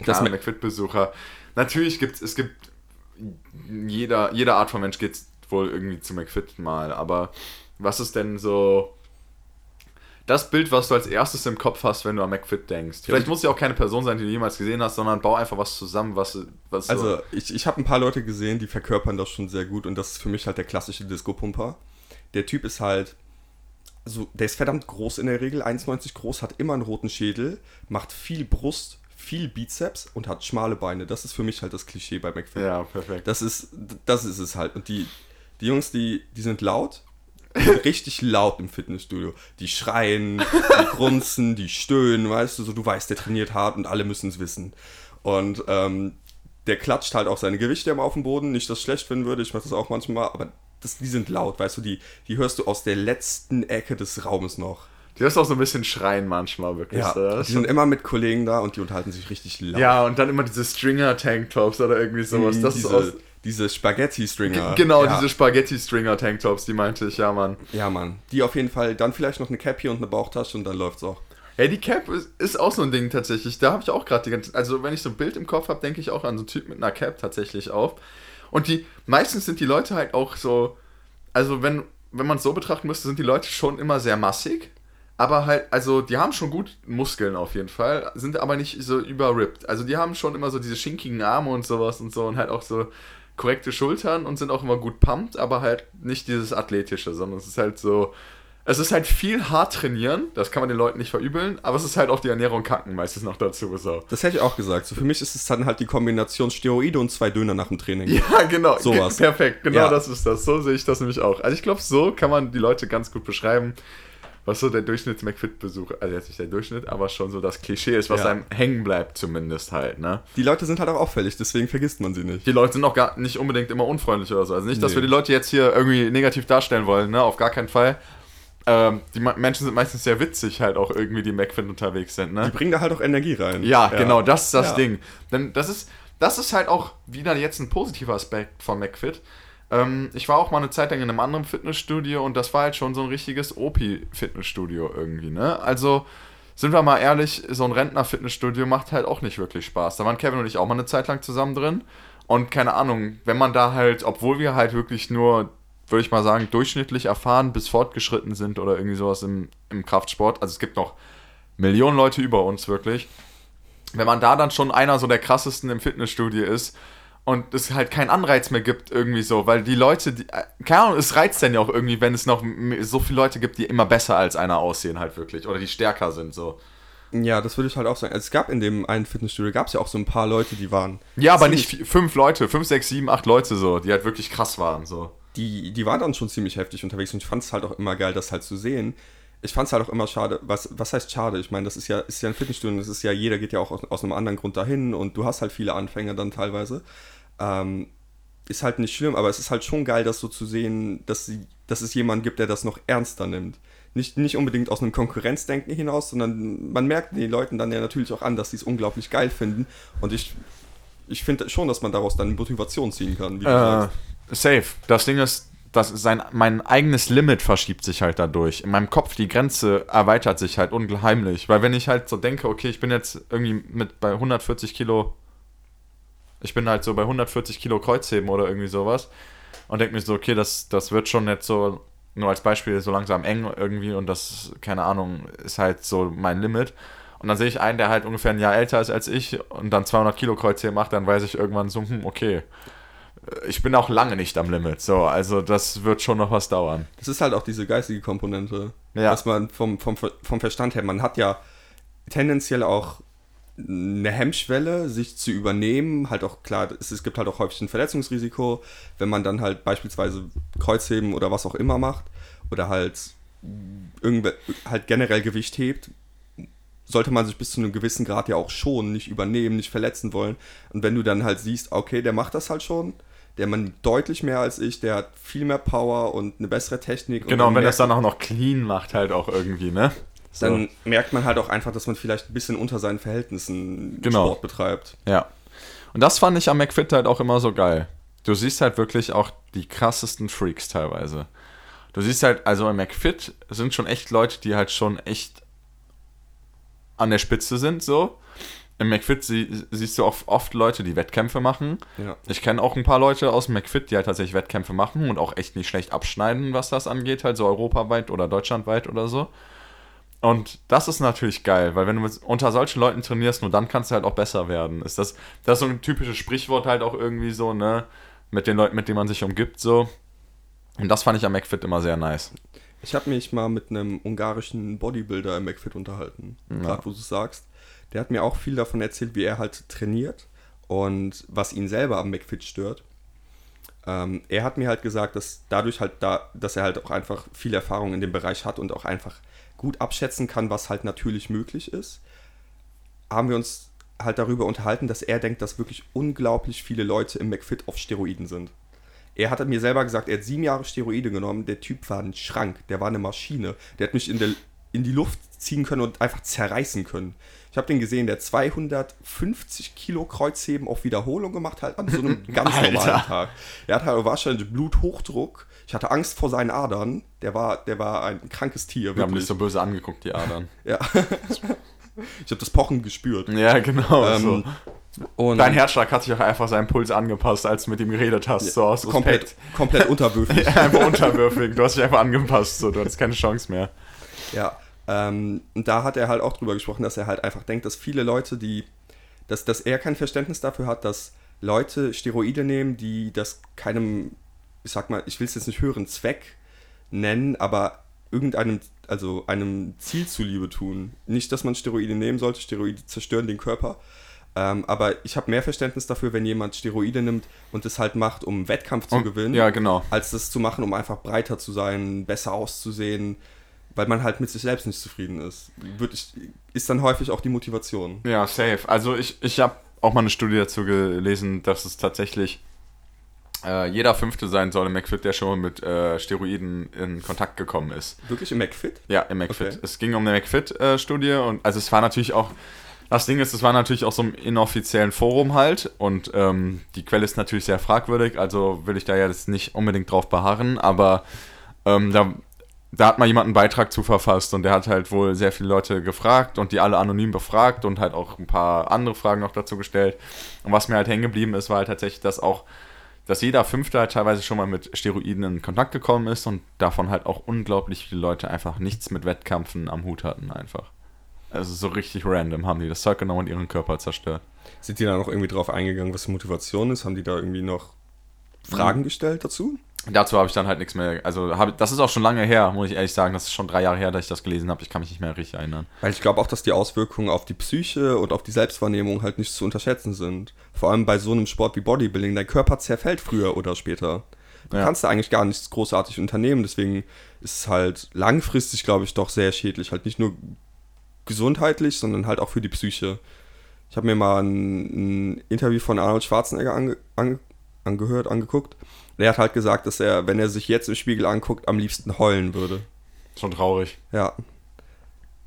Das McFit-Besucher? Natürlich gibt es gibt jeder, jede Art von Mensch geht wohl irgendwie zu McFit mal, aber was ist denn so das Bild, was du als erstes im Kopf hast, wenn du an McFit denkst? Vielleicht muss ja auch keine Person sein, die du jemals gesehen hast, sondern bau einfach was zusammen, was, was so- Also ich, ich habe ein paar Leute gesehen, die verkörpern das schon sehr gut und das ist für mich halt der klassische Disco-Pumper. Der Typ ist halt also der ist verdammt groß in der Regel, 1,90 groß, hat immer einen roten Schädel, macht viel Brust, viel Bizeps und hat schmale Beine. Das ist für mich halt das Klischee bei McFit. Ja, perfekt. Das ist, das ist es halt. Und die, die Jungs, die, die sind laut, richtig laut im Fitnessstudio. Die schreien, die grunzen, die stöhnen, weißt du, so du weißt, der trainiert hart und alle müssen es wissen. Und ähm, der klatscht halt auch seine Gewichte immer auf dem Boden. Nicht, dass ich schlecht finden würde, ich mache das auch manchmal, aber das, die sind laut, weißt du, die, die hörst du aus der letzten Ecke des Raumes noch. Die hörst auch so ein bisschen schreien manchmal, wirklich. Ja, so. die sind immer mit Kollegen da und die unterhalten sich richtig laut. ja, und dann immer diese Stringer-Tanktops oder irgendwie sowas. Das diese, ist aus, diese Spaghetti-Stringer. genau, ja. diese Spaghetti-Stringer-Tanktops, die meinte ich, ja, Mann. Ja, Mann. Die auf jeden Fall, dann vielleicht noch eine Cappy und eine Bauchtasche und dann läuft's auch. Hey, die Cap ist, ist auch so ein Ding tatsächlich. Da habe ich auch gerade die ganze Also, wenn ich so ein Bild im Kopf habe, denke ich auch an so einen Typ mit einer Cap tatsächlich auf. Und die, meistens sind die Leute halt auch so. Also, wenn, wenn man es so betrachten müsste, sind die Leute schon immer sehr massig. Aber halt, also, die haben schon gut Muskeln auf jeden Fall, sind aber nicht so überrippt. Also, die haben schon immer so diese schinkigen Arme und sowas und so und halt auch so korrekte Schultern und sind auch immer gut pumped, aber halt nicht dieses Athletische, sondern es ist halt so. Es ist halt viel hart trainieren, das kann man den Leuten nicht verübeln, aber es ist halt auch die Ernährung kacken meistens noch dazu. So. Das hätte ich auch gesagt. So für mich ist es dann halt die Kombination Steroide und zwei Döner nach dem Training. Ja, genau. Sowas. Perfekt, genau Ja. das ist das. So sehe ich das nämlich auch. Also ich glaube, so kann man die Leute ganz gut beschreiben, was so der Durchschnitts-McFit-Besuch, also jetzt nicht der Durchschnitt, aber schon so das Klischee ist, was Ja. einem hängen bleibt zumindest halt, ne? Die Leute sind halt auch auffällig, deswegen vergisst man sie nicht. Die Leute sind auch gar nicht unbedingt immer unfreundlich oder so. Also nicht, dass Nee. wir die Leute jetzt hier irgendwie negativ darstellen wollen, ne? Auf gar keinen Fall. Ähm, die Menschen sind meistens sehr witzig halt auch irgendwie, die McFit unterwegs sind, ne? Die bringen da halt auch Energie rein. Ja, genau, das ist das Ja. Ding. Denn das ist, das ist halt auch wieder jetzt ein positiver Aspekt von McFit. Ähm, ich war auch mal eine Zeit lang in einem anderen Fitnessstudio und das war halt schon so ein richtiges OP-Fitnessstudio irgendwie, ne? Also, sind wir mal ehrlich, so ein Rentner-Fitnessstudio macht halt auch nicht wirklich Spaß. Da waren Kevin und ich auch mal eine Zeit lang zusammen drin. Und keine Ahnung, wenn man da halt, obwohl wir halt wirklich nur, würde ich mal sagen, durchschnittlich erfahren bis fortgeschritten sind oder irgendwie sowas im, im Kraftsport, also es gibt noch Millionen Leute über uns wirklich, wenn man da dann schon einer so der krassesten im Fitnessstudio ist und es halt keinen Anreiz mehr gibt irgendwie so, weil die Leute, die, äh, keine Ahnung, es reizt dann ja auch irgendwie, wenn es noch so viele Leute gibt, die immer besser als einer aussehen halt wirklich oder die stärker sind so. Ja, das würde ich halt auch sagen. Also es gab in dem einen Fitnessstudio, gab es ja auch so ein paar Leute, die waren. Ja, aber nicht fünf Leute, fünf, sechs, sieben, acht Leute so, die halt wirklich krass waren so. Die, die waren dann schon ziemlich heftig unterwegs und ich fand es halt auch immer geil, das halt zu sehen. Ich fand es halt auch immer schade. Was, was heißt schade? Ich meine, das ist ja, ist ja ein Fitnessstudio, und das ist ja, jeder geht ja auch aus, aus einem anderen Grund dahin und du hast halt viele Anfänger dann teilweise. Ähm, ist halt nicht schlimm, aber es ist halt schon geil, das so zu sehen, dass, sie, dass es jemanden gibt, der das noch ernster nimmt. Nicht, nicht unbedingt aus einem Konkurrenzdenken hinaus, sondern man merkt den Leuten dann ja natürlich auch an, dass sie es unglaublich geil finden. Und ich, ich finde schon, dass man daraus dann Motivation ziehen kann, wie Äh, sagst. Safe. Das Ding ist, dass sein, mein eigenes Limit verschiebt sich halt dadurch. In meinem Kopf, die Grenze erweitert sich halt unheimlich. Weil wenn ich halt so denke, okay, ich bin jetzt irgendwie mit bei 140 Kilo, ich bin halt so bei 140 Kilo Kreuzheben oder irgendwie sowas und denke mir so, okay, das, das wird schon jetzt so, nur als Beispiel, so langsam eng irgendwie und das, keine Ahnung, ist halt so mein Limit. Und dann sehe ich einen, der halt ungefähr ein Jahr älter ist als ich und dann 200 Kilo Kreuzheben macht, dann weiß ich irgendwann so, hm, okay, ich bin auch lange nicht am Limit. So, also das wird schon noch was dauern. Das ist halt auch diese geistige Komponente. Ja. Dass man vom, vom, vom Verstand her, man hat ja tendenziell auch eine Hemmschwelle, sich zu übernehmen. Halt auch klar, es, es gibt halt auch häufig ein Verletzungsrisiko, wenn man dann halt beispielsweise Kreuzheben oder was auch immer macht oder halt irgendwer, halt generell Gewicht hebt, sollte man sich bis zu einem gewissen Grad ja auch schon nicht übernehmen, nicht verletzen wollen. Und wenn du dann halt siehst, okay, der macht das halt schon, der man deutlich mehr als ich, der hat viel mehr Power und eine bessere Technik. Genau, und wenn man das dann auch noch clean macht, halt auch irgendwie, ne? So. dann merkt man halt auch einfach, dass man vielleicht ein bisschen unter seinen Verhältnissen Genau. Sport betreibt. Ja. Und das fand ich am McFit halt auch immer so geil. Du siehst halt wirklich auch die krassesten Freaks teilweise. Du siehst halt, also im McFit sind schon echt Leute, die halt schon echt an der Spitze sind, so. Im McFit sie, siehst du auch oft Leute, die Wettkämpfe machen. Ja. Ich kenne auch ein paar Leute aus dem McFit, die halt tatsächlich Wettkämpfe machen und auch echt nicht schlecht abschneiden, was das angeht, halt so europaweit oder deutschlandweit oder so. Und das ist natürlich geil, weil wenn du mit, unter solchen Leuten trainierst, nur dann kannst du halt auch besser werden. Ist das, das ist so ein typisches Sprichwort halt auch irgendwie so, ne? Mit den Leuten, mit denen man sich umgibt, so. Und das fand ich am McFit immer sehr nice. Ich habe mich mal mit einem ungarischen Bodybuilder im McFit unterhalten, Ja. gerade wo du es sagst. Der hat mir auch viel davon erzählt, wie er halt trainiert und was ihn selber am McFit stört. Ähm, er hat mir halt gesagt, dass dadurch halt da, dass er halt auch einfach viel Erfahrung in dem Bereich hat und auch einfach gut abschätzen kann, was halt natürlich möglich ist, haben wir uns halt darüber unterhalten, dass er denkt, dass wirklich unglaublich viele Leute im McFit auf Steroiden sind. Er hat mir selber gesagt, er hat sieben Jahre Steroide genommen. Der Typ war ein Schrank, der war eine Maschine. Der hat mich in, der, in die Luft ziehen können und einfach zerreißen können. Ich habe den gesehen, der hat 250 Kilo Kreuzheben auf Wiederholung gemacht, halt an so einem ganz Alter. normalen Tag. Er hat halt wahrscheinlich Bluthochdruck. Ich hatte Angst vor seinen Adern. Der war, der war ein krankes Tier. Wir haben dich so böse angeguckt, die Adern. Ja. ich habe das Pochen gespürt. Ja, genau. Ähm, so. Dein Herzschlag hat sich auch einfach seinen Puls angepasst, als du mit ihm geredet hast. so aus komplett, Respekt. komplett unterwürfig. einfach unterwürfig. Du hast dich einfach angepasst. So. Du hattest keine Chance mehr. Ja, ähm, und da hat er halt auch drüber gesprochen, dass er halt einfach denkt, dass viele Leute, die, dass, dass er kein Verständnis dafür hat, dass Leute Steroide nehmen, die das keinem, ich sag mal, ich will es jetzt nicht höheren Zweck nennen, aber irgendeinem, also einem Ziel zuliebe tun. Nicht, dass man Steroide nehmen sollte, Steroide zerstören den Körper. Ähm, aber ich habe mehr Verständnis dafür, wenn jemand Steroide nimmt und es halt macht, um einen Wettkampf zu Und- gewinnen Ja, genau. als das zu machen, um einfach breiter zu sein, besser auszusehen, weil man halt mit sich selbst nicht zufrieden ist. Wird ich, ist dann häufig auch die Motivation. Ja, safe. Also ich, ich habe auch mal eine Studie dazu gelesen, dass es tatsächlich äh, jeder Fünfte sein soll im McFit, der schon mit äh, Steroiden in Kontakt gekommen ist. Wirklich im McFit? Ja, im McFit. Okay. Es ging um eine McFit-Studie und also es war natürlich auch, das Ding ist, es war natürlich auch so im inoffiziellen Forum halt und ähm, die Quelle ist natürlich sehr fragwürdig, also will ich da jetzt nicht unbedingt drauf beharren, aber ähm, da, da hat mal jemand einen Beitrag zu verfasst und der hat halt wohl sehr viele Leute gefragt und die alle anonym befragt und halt auch ein paar andere Fragen noch dazu gestellt. Und was mir halt hängen geblieben ist, war halt tatsächlich, dass auch dass jeder Fünfte halt teilweise schon mal mit Steroiden in Kontakt gekommen ist und davon halt auch unglaublich viele Leute einfach nichts mit Wettkämpfen am Hut hatten einfach. Also so richtig random haben die das Zeug genommen und ihren Körper zerstört. Sind die da noch irgendwie drauf eingegangen, was die Motivation ist? Haben die da irgendwie noch. Fragen gestellt dazu? Dazu habe ich dann halt nichts mehr, also hab, das ist auch schon lange her, muss ich ehrlich sagen, das ist schon drei Jahre her, dass ich das gelesen habe, ich kann mich nicht mehr richtig erinnern. Weil ich glaube auch, dass die Auswirkungen auf die Psyche und auf die Selbstwahrnehmung halt nicht zu unterschätzen sind. Vor allem bei so einem Sport wie Bodybuilding. Dein Körper zerfällt früher oder später. Du Ja. kannst da eigentlich gar nichts großartig unternehmen. Deswegen ist es halt langfristig, glaube ich, doch sehr schädlich. Halt nicht nur gesundheitlich, sondern halt auch für die Psyche. Ich habe mir mal ein, ein Interview von Arnold Schwarzenegger ange, ange, angehört, angeguckt. Der hat halt gesagt, dass er, wenn er sich jetzt im Spiegel anguckt, am liebsten heulen würde. Schon traurig. Ja.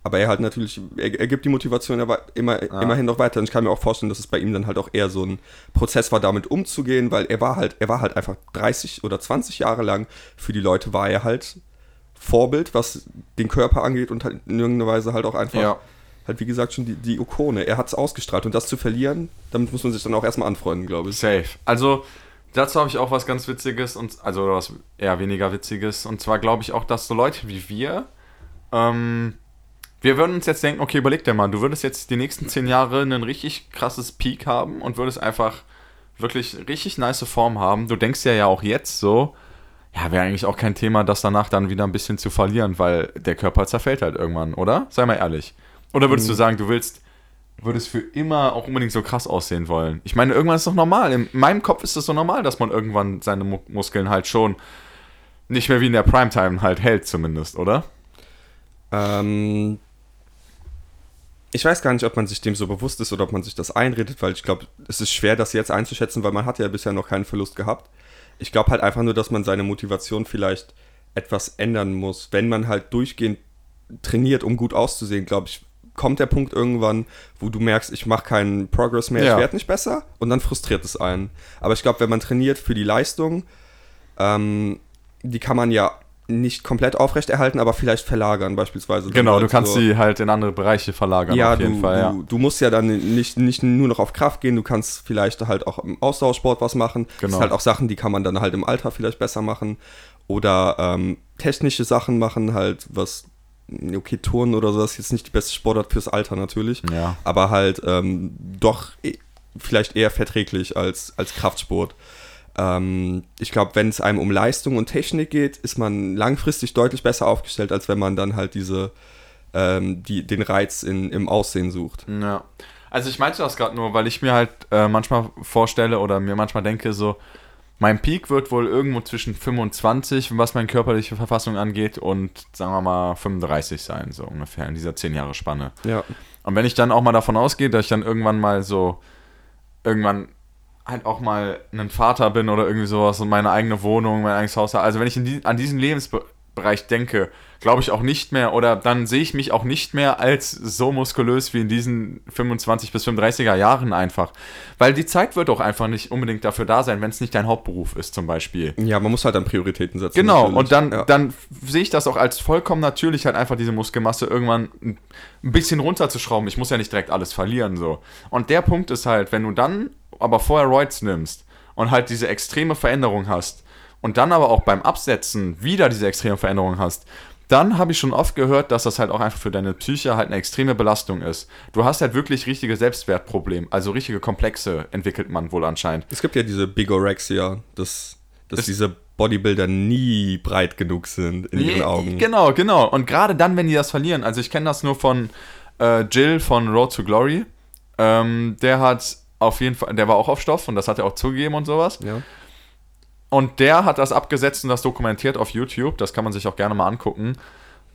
Aber er halt natürlich, er, er gibt die Motivation ja wei- immer, immerhin noch weiter. Und ich kann mir auch vorstellen, dass es bei ihm dann halt auch eher so ein Prozess war, damit umzugehen, weil er war halt, er war halt einfach 30 oder 20 Jahre lang, für die Leute war er halt Vorbild, was den Körper angeht und halt in irgendeiner Weise halt auch einfach, Ja. halt wie gesagt schon die, die Ikone. Er hat es ausgestrahlt und das zu verlieren, damit muss man sich dann auch erstmal anfreunden, glaube ich. Safe. Also, dazu habe ich auch was ganz Witziges und also was eher weniger Witziges. Und zwar glaube ich auch, dass so Leute wie wir, ähm, wir würden uns jetzt denken, okay, überleg dir mal, du würdest jetzt die nächsten zehn Jahre ein richtig krasses Peak haben und würdest einfach wirklich richtig nice Form haben. Du denkst ja ja auch jetzt so, ja, wäre eigentlich auch kein Thema, das danach dann wieder ein bisschen zu verlieren, weil der Körper zerfällt halt irgendwann, oder? Sei mal ehrlich. Oder würdest du sagen, du willst würdest für immer auch unbedingt so krass aussehen wollen. Ich meine, irgendwann ist es doch normal. In meinem Kopf ist es so normal, dass man irgendwann seine Mu Muskeln halt schon nicht mehr wie in der Primetime halt hält, zumindest, oder? Ähm, ich weiß gar nicht, ob man sich dem so bewusst ist oder ob man sich das einredet, weil ich glaube, es ist schwer, das jetzt einzuschätzen, weil man hat ja bisher noch keinen Verlust gehabt. Ich glaube halt einfach nur, dass man seine Motivation vielleicht etwas ändern muss. Wenn man halt durchgehend trainiert, um gut auszusehen, glaube ich, kommt der Punkt irgendwann, wo du merkst, ich mache keinen Progress mehr, Ja. ich werde nicht besser und dann frustriert es einen. Aber ich glaube, wenn man trainiert für die Leistung, ähm, die kann man ja nicht komplett aufrechterhalten, aber vielleicht verlagern beispielsweise. Genau, halt du kannst so- sie halt in andere Bereiche verlagern, ja, auf jeden du, Fall, ja. du, du musst ja dann nicht, nicht nur noch auf Kraft gehen, du kannst vielleicht halt auch im Ausdauersport was machen. Das Genau. sind halt auch Sachen, die kann man dann halt im Alter vielleicht besser machen. Oder ähm, technische Sachen machen, halt was, okay, Turnen oder so, das ist jetzt nicht die beste Sportart fürs Alter natürlich. Ja. Aber halt ähm, doch eh- vielleicht eher verträglich als, als Kraftsport. Ähm, ich glaube, wenn es einem um Leistung und Technik geht, ist man langfristig deutlich besser aufgestellt, als wenn man dann halt diese, ähm, die, den Reiz in, im Aussehen sucht. Ja. Also ich meinte das gerade nur, weil ich mir halt äh, manchmal vorstelle oder mir manchmal denke, so, mein Peak wird wohl irgendwo zwischen 25, was meine körperliche Verfassung angeht, und sagen wir mal 35 sein, so ungefähr in dieser 10 Jahre Spanne. Ja. Und wenn ich dann auch mal davon ausgehe, dass ich dann irgendwann mal so, irgendwann halt auch mal ein Vater bin oder irgendwie sowas und meine eigene Wohnung, mein eigenes Haus habe, also wenn ich die, an diesen Lebensbereich denke, glaube ich auch nicht mehr oder dann sehe ich mich auch nicht mehr als so muskulös wie in diesen 25 bis 35er Jahren einfach. Weil die Zeit wird auch einfach nicht unbedingt dafür da sein, wenn es nicht dein Hauptberuf ist zum Beispiel. Ja, man muss halt dann Prioritäten setzen. Genau, natürlich. und dann, ja. dann sehe ich das auch als vollkommen natürlich, halt einfach diese Muskelmasse irgendwann ein bisschen runterzuschrauben. Ich muss ja nicht direkt alles verlieren, so. Und der Punkt ist halt, wenn du dann aber vorher Roids nimmst und halt diese extreme Veränderung hast und dann aber auch beim Absetzen wieder diese extreme Veränderung hast, dann habe ich schon oft gehört, dass das halt auch einfach für deine Psyche halt eine extreme Belastung ist. Du hast halt wirklich richtige Selbstwertprobleme, also richtige Komplexe entwickelt man wohl anscheinend. Es gibt ja diese Bigorexia, dass, dass Es- diese Bodybuilder nie breit genug sind in ihren Augen. Genau, genau. Und gerade dann, wenn die das verlieren, also ich kenne das nur von äh, Jill von Road to Glory. Ähm, der hat auf jeden Fall, der war auch auf Stoff und das hat er auch zugegeben und sowas. Ja. Und der hat das abgesetzt und das dokumentiert auf YouTube. Das kann man sich auch gerne mal angucken.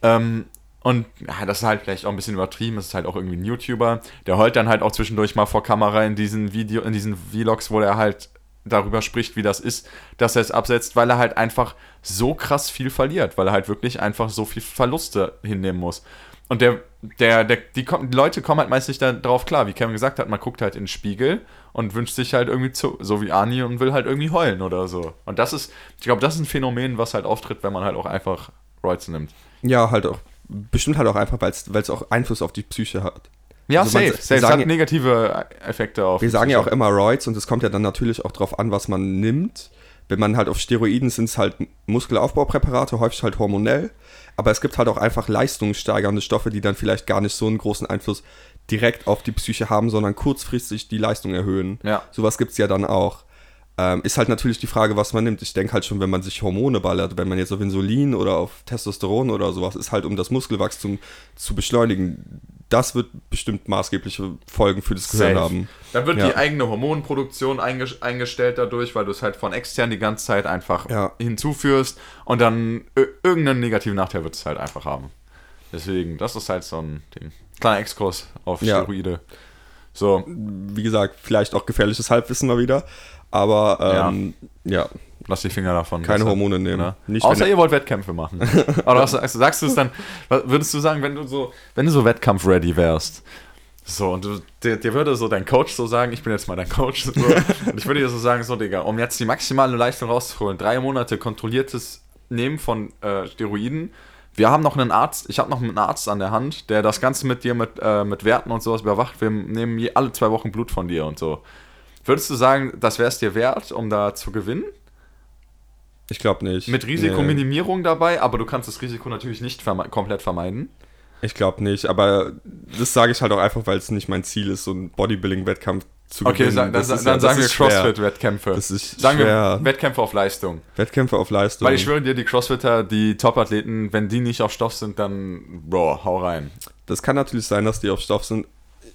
Ähm, und ja, das ist halt vielleicht auch ein bisschen übertrieben. Es ist halt auch irgendwie ein YouTuber. Der heult dann halt auch zwischendurch mal vor Kamera in diesen Video, in diesen Vlogs, wo er halt darüber spricht, wie das ist, dass er es absetzt, weil er halt einfach so krass viel verliert, weil er halt wirklich einfach so viel Verluste hinnehmen muss. Und der, der, der, die, kommen- die Leute kommen halt meist nicht darauf klar, wie Kevin gesagt hat, man guckt halt in den Spiegel und wünscht sich halt irgendwie zu, so wie Ani und will halt irgendwie heulen oder so. Und das ist, ich glaube, das ist ein Phänomen, was halt auftritt, wenn man halt auch einfach Roids nimmt. ja, halt auch. Bestimmt halt auch einfach, weil es auch Einfluss auf die Psyche hat. Ja, Also man- safe, wir safe. Es sagen hat ja- negative Effekte auf. Wir sagen ja auch immer Roids und es kommt ja dann natürlich auch drauf an, was man nimmt. Wenn man halt auf Steroiden sind es halt Muskelaufbaupräparate, häufig halt hormonell. Aber es gibt halt auch einfach leistungssteigernde Stoffe, die dann vielleicht gar nicht so einen großen Einfluss direkt auf die Psyche haben, sondern kurzfristig die Leistung erhöhen. Ja. Sowas gibt es ja dann auch. Ähm, ist halt natürlich die Frage, was man nimmt. Ich denke halt schon, wenn man sich Hormone ballert, wenn man jetzt auf Insulin oder auf Testosteron oder sowas ist, halt um das Muskelwachstum zu beschleunigen, das wird bestimmt maßgebliche Folgen für das Gehirn haben. Dann wird Ja. die eigene Hormonproduktion einges eingestellt dadurch, weil du es halt von extern die ganze Zeit einfach Ja. hinzuführst und dann ir- irgendeinen negativen Nachteil wird es halt einfach haben. Deswegen, das ist halt so ein Ding. Kleiner Exkurs auf Ja. Steroide. So, wie gesagt, vielleicht auch gefährliches Halbwissen mal wieder. Aber ähm, ja. lass die Finger davon. Keine Hormone nehmen. Ne? Nicht, Außer ihr wollt Wettkämpfe machen. Oder was sagst du? Sagst du es dann, würdest du sagen, wenn du so, wenn du so Wettkampf-ready wärst? So, und du, dir, dir würde so dein Coach so sagen, ich bin jetzt mal dein Coach, so, und ich würde dir so sagen, so, Digga, um jetzt die maximale Leistung rauszuholen, drei Monate kontrolliertes Nehmen von äh, Steroiden, wir haben noch einen Arzt, ich habe noch einen Arzt an der Hand, der das Ganze mit dir mit, äh, mit Werten und sowas überwacht. Wir nehmen je, alle zwei Wochen Blut von dir und so. Würdest du sagen, das wäre es dir wert, um da zu gewinnen? Ich glaube nicht. Mit Risikominimierung dabei, aber du kannst das Risiko natürlich nicht verme komplett vermeiden. Ich glaube nicht, aber das sage ich halt auch einfach, weil es nicht mein Ziel ist, so einen Bodybuilding-Wettkampf zu Okay, gewinnen. sa dann, dann ist ja- sagen wir. CrossFit-Wettkämpfe. Das ist Sagen schwer. wir Wettkämpfe auf Leistung. Wettkämpfe auf Leistung. Weil ich schwöre dir, die Crossfitter, die Top-Athleten, wenn die nicht auf Stoff sind, dann, bro, hau rein. das kann natürlich sein, dass die auf Stoff sind.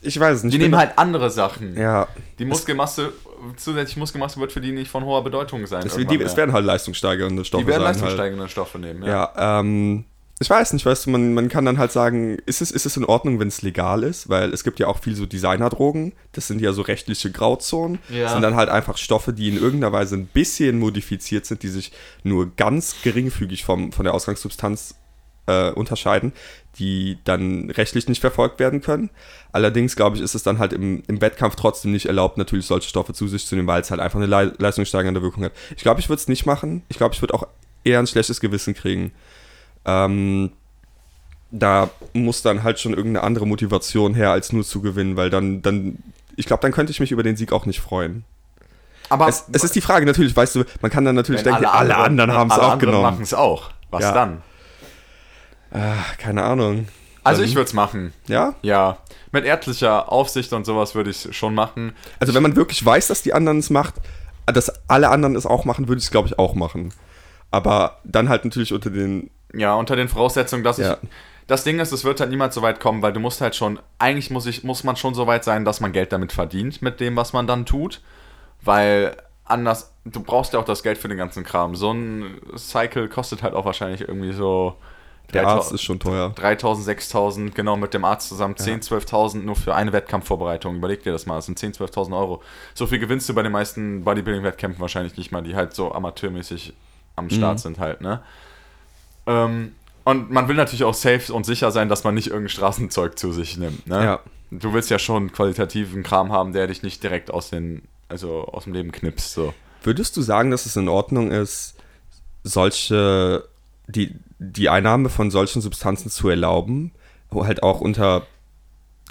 Ich weiß es nicht. Die nehmen halt andere Sachen. Ja, Die Muskelmasse, zusätzliche Muskelmasse wird für die nicht von hoher Bedeutung sein. es, die, es werden halt leistungssteigernde Stoffe die werden. Halt. leistungssteigende Stoffe nehmen, ja. Ja, ähm, ich weiß nicht, weißt du, man, man kann dann halt sagen, ist es, ist es in Ordnung, wenn es legal ist? Weil es gibt ja auch viel so Designerdrogen, das sind ja so rechtliche Grauzonen. Ja. Das sind dann halt einfach Stoffe, die in irgendeiner Weise ein bisschen modifiziert sind, die sich nur ganz geringfügig vom, von der Ausgangssubstanz äh, unterscheiden, die dann rechtlich nicht verfolgt werden können. Allerdings, glaube ich, ist es dann halt im, im Wettkampf trotzdem nicht erlaubt, natürlich solche Stoffe zu sich zu nehmen, weil es halt einfach eine Le leistungssteigernde Wirkung hat. Ich glaube, ich würde es nicht machen. Ich glaube, ich würde auch eher ein schlechtes Gewissen kriegen. Ähm, da muss dann halt schon irgendeine andere Motivation her, als nur zu gewinnen, weil dann, dann, ich glaube, dann könnte ich mich über den Sieg auch nicht freuen. Aber Es, es ist die Frage, natürlich, weißt du, man kann dann natürlich denken, alle, anderen haben es alle auch anderen genommen. machen es auch. Was Ja. dann? Ah, keine Ahnung. Also ich würde es machen. Ja? Ja, mit ärztlicher Aufsicht und sowas würde ich schon machen. Also wenn man wirklich weiß, dass die anderen es macht, dass alle anderen es auch machen, würde ich es, glaube ich, auch machen. Aber dann halt natürlich unter den. Ja, unter den Voraussetzungen, dass Ja. ich. Das Ding ist, es wird halt niemals so weit kommen, weil du musst halt schon, eigentlich muss ich, muss man schon so weit sein, dass man Geld damit verdient, mit dem, was man dann tut. Weil anders, du brauchst ja auch das Geld für den ganzen Kram. So ein Cycle kostet halt auch wahrscheinlich irgendwie so Der 3000 Arzt ist schon teuer. 3000, 6000, genau, mit dem Arzt zusammen 10, 12.000 nur für eine Wettkampfvorbereitung. Überleg dir das mal, das sind 10, 12.000 Euro. So viel gewinnst du bei den meisten Bodybuilding-Wettkämpfen wahrscheinlich nicht mal, die halt so amateurmäßig am Start Mhm. sind halt, ne? Ähm, und man will natürlich auch safe und sicher sein, dass man nicht irgendein Straßenzeug zu sich nimmt, ne? Ja. Du willst ja schon qualitativen Kram haben, der dich nicht direkt aus den, also aus dem Leben knipst, so. Würdest du sagen, dass es in Ordnung ist, solche, die, die Einnahme von solchen Substanzen zu erlauben, halt auch unter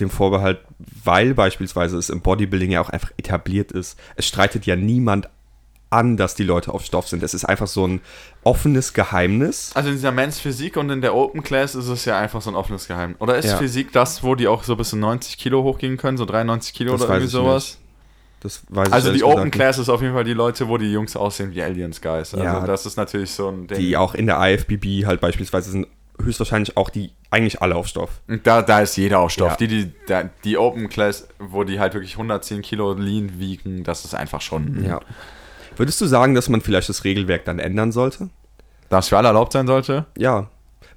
dem Vorbehalt, weil beispielsweise es im Bodybuilding ja auch einfach etabliert ist. Es streitet ja niemand an, dass die Leute auf Stoff sind. Es ist einfach so ein offenes Geheimnis. Also in dieser Men's Physik und in der Open Class ist es ja einfach so ein offenes Geheimnis. Oder ist Ja. Physik das, wo die auch so bis zu 90 Kilo hochgehen können, so 93 Kilo Das oder irgendwie sowas? nicht. Das weiß ich Also die Open nicht. Class ist auf jeden Fall die Leute, wo die Jungs aussehen wie Aliens, Guys. Also Ja. das ist natürlich so ein Ding. Die auch in der IFBB halt beispielsweise sind höchstwahrscheinlich auch die eigentlich alle auf Stoff. Da, da ist jeder auf Stoff. Ja. Die, die, da, die Open Class, wo die halt wirklich 110 Kilo Lean wiegen, das ist einfach schon, Ja. Würdest du sagen, dass man vielleicht das Regelwerk dann ändern sollte? das für alle erlaubt sein sollte. Ja.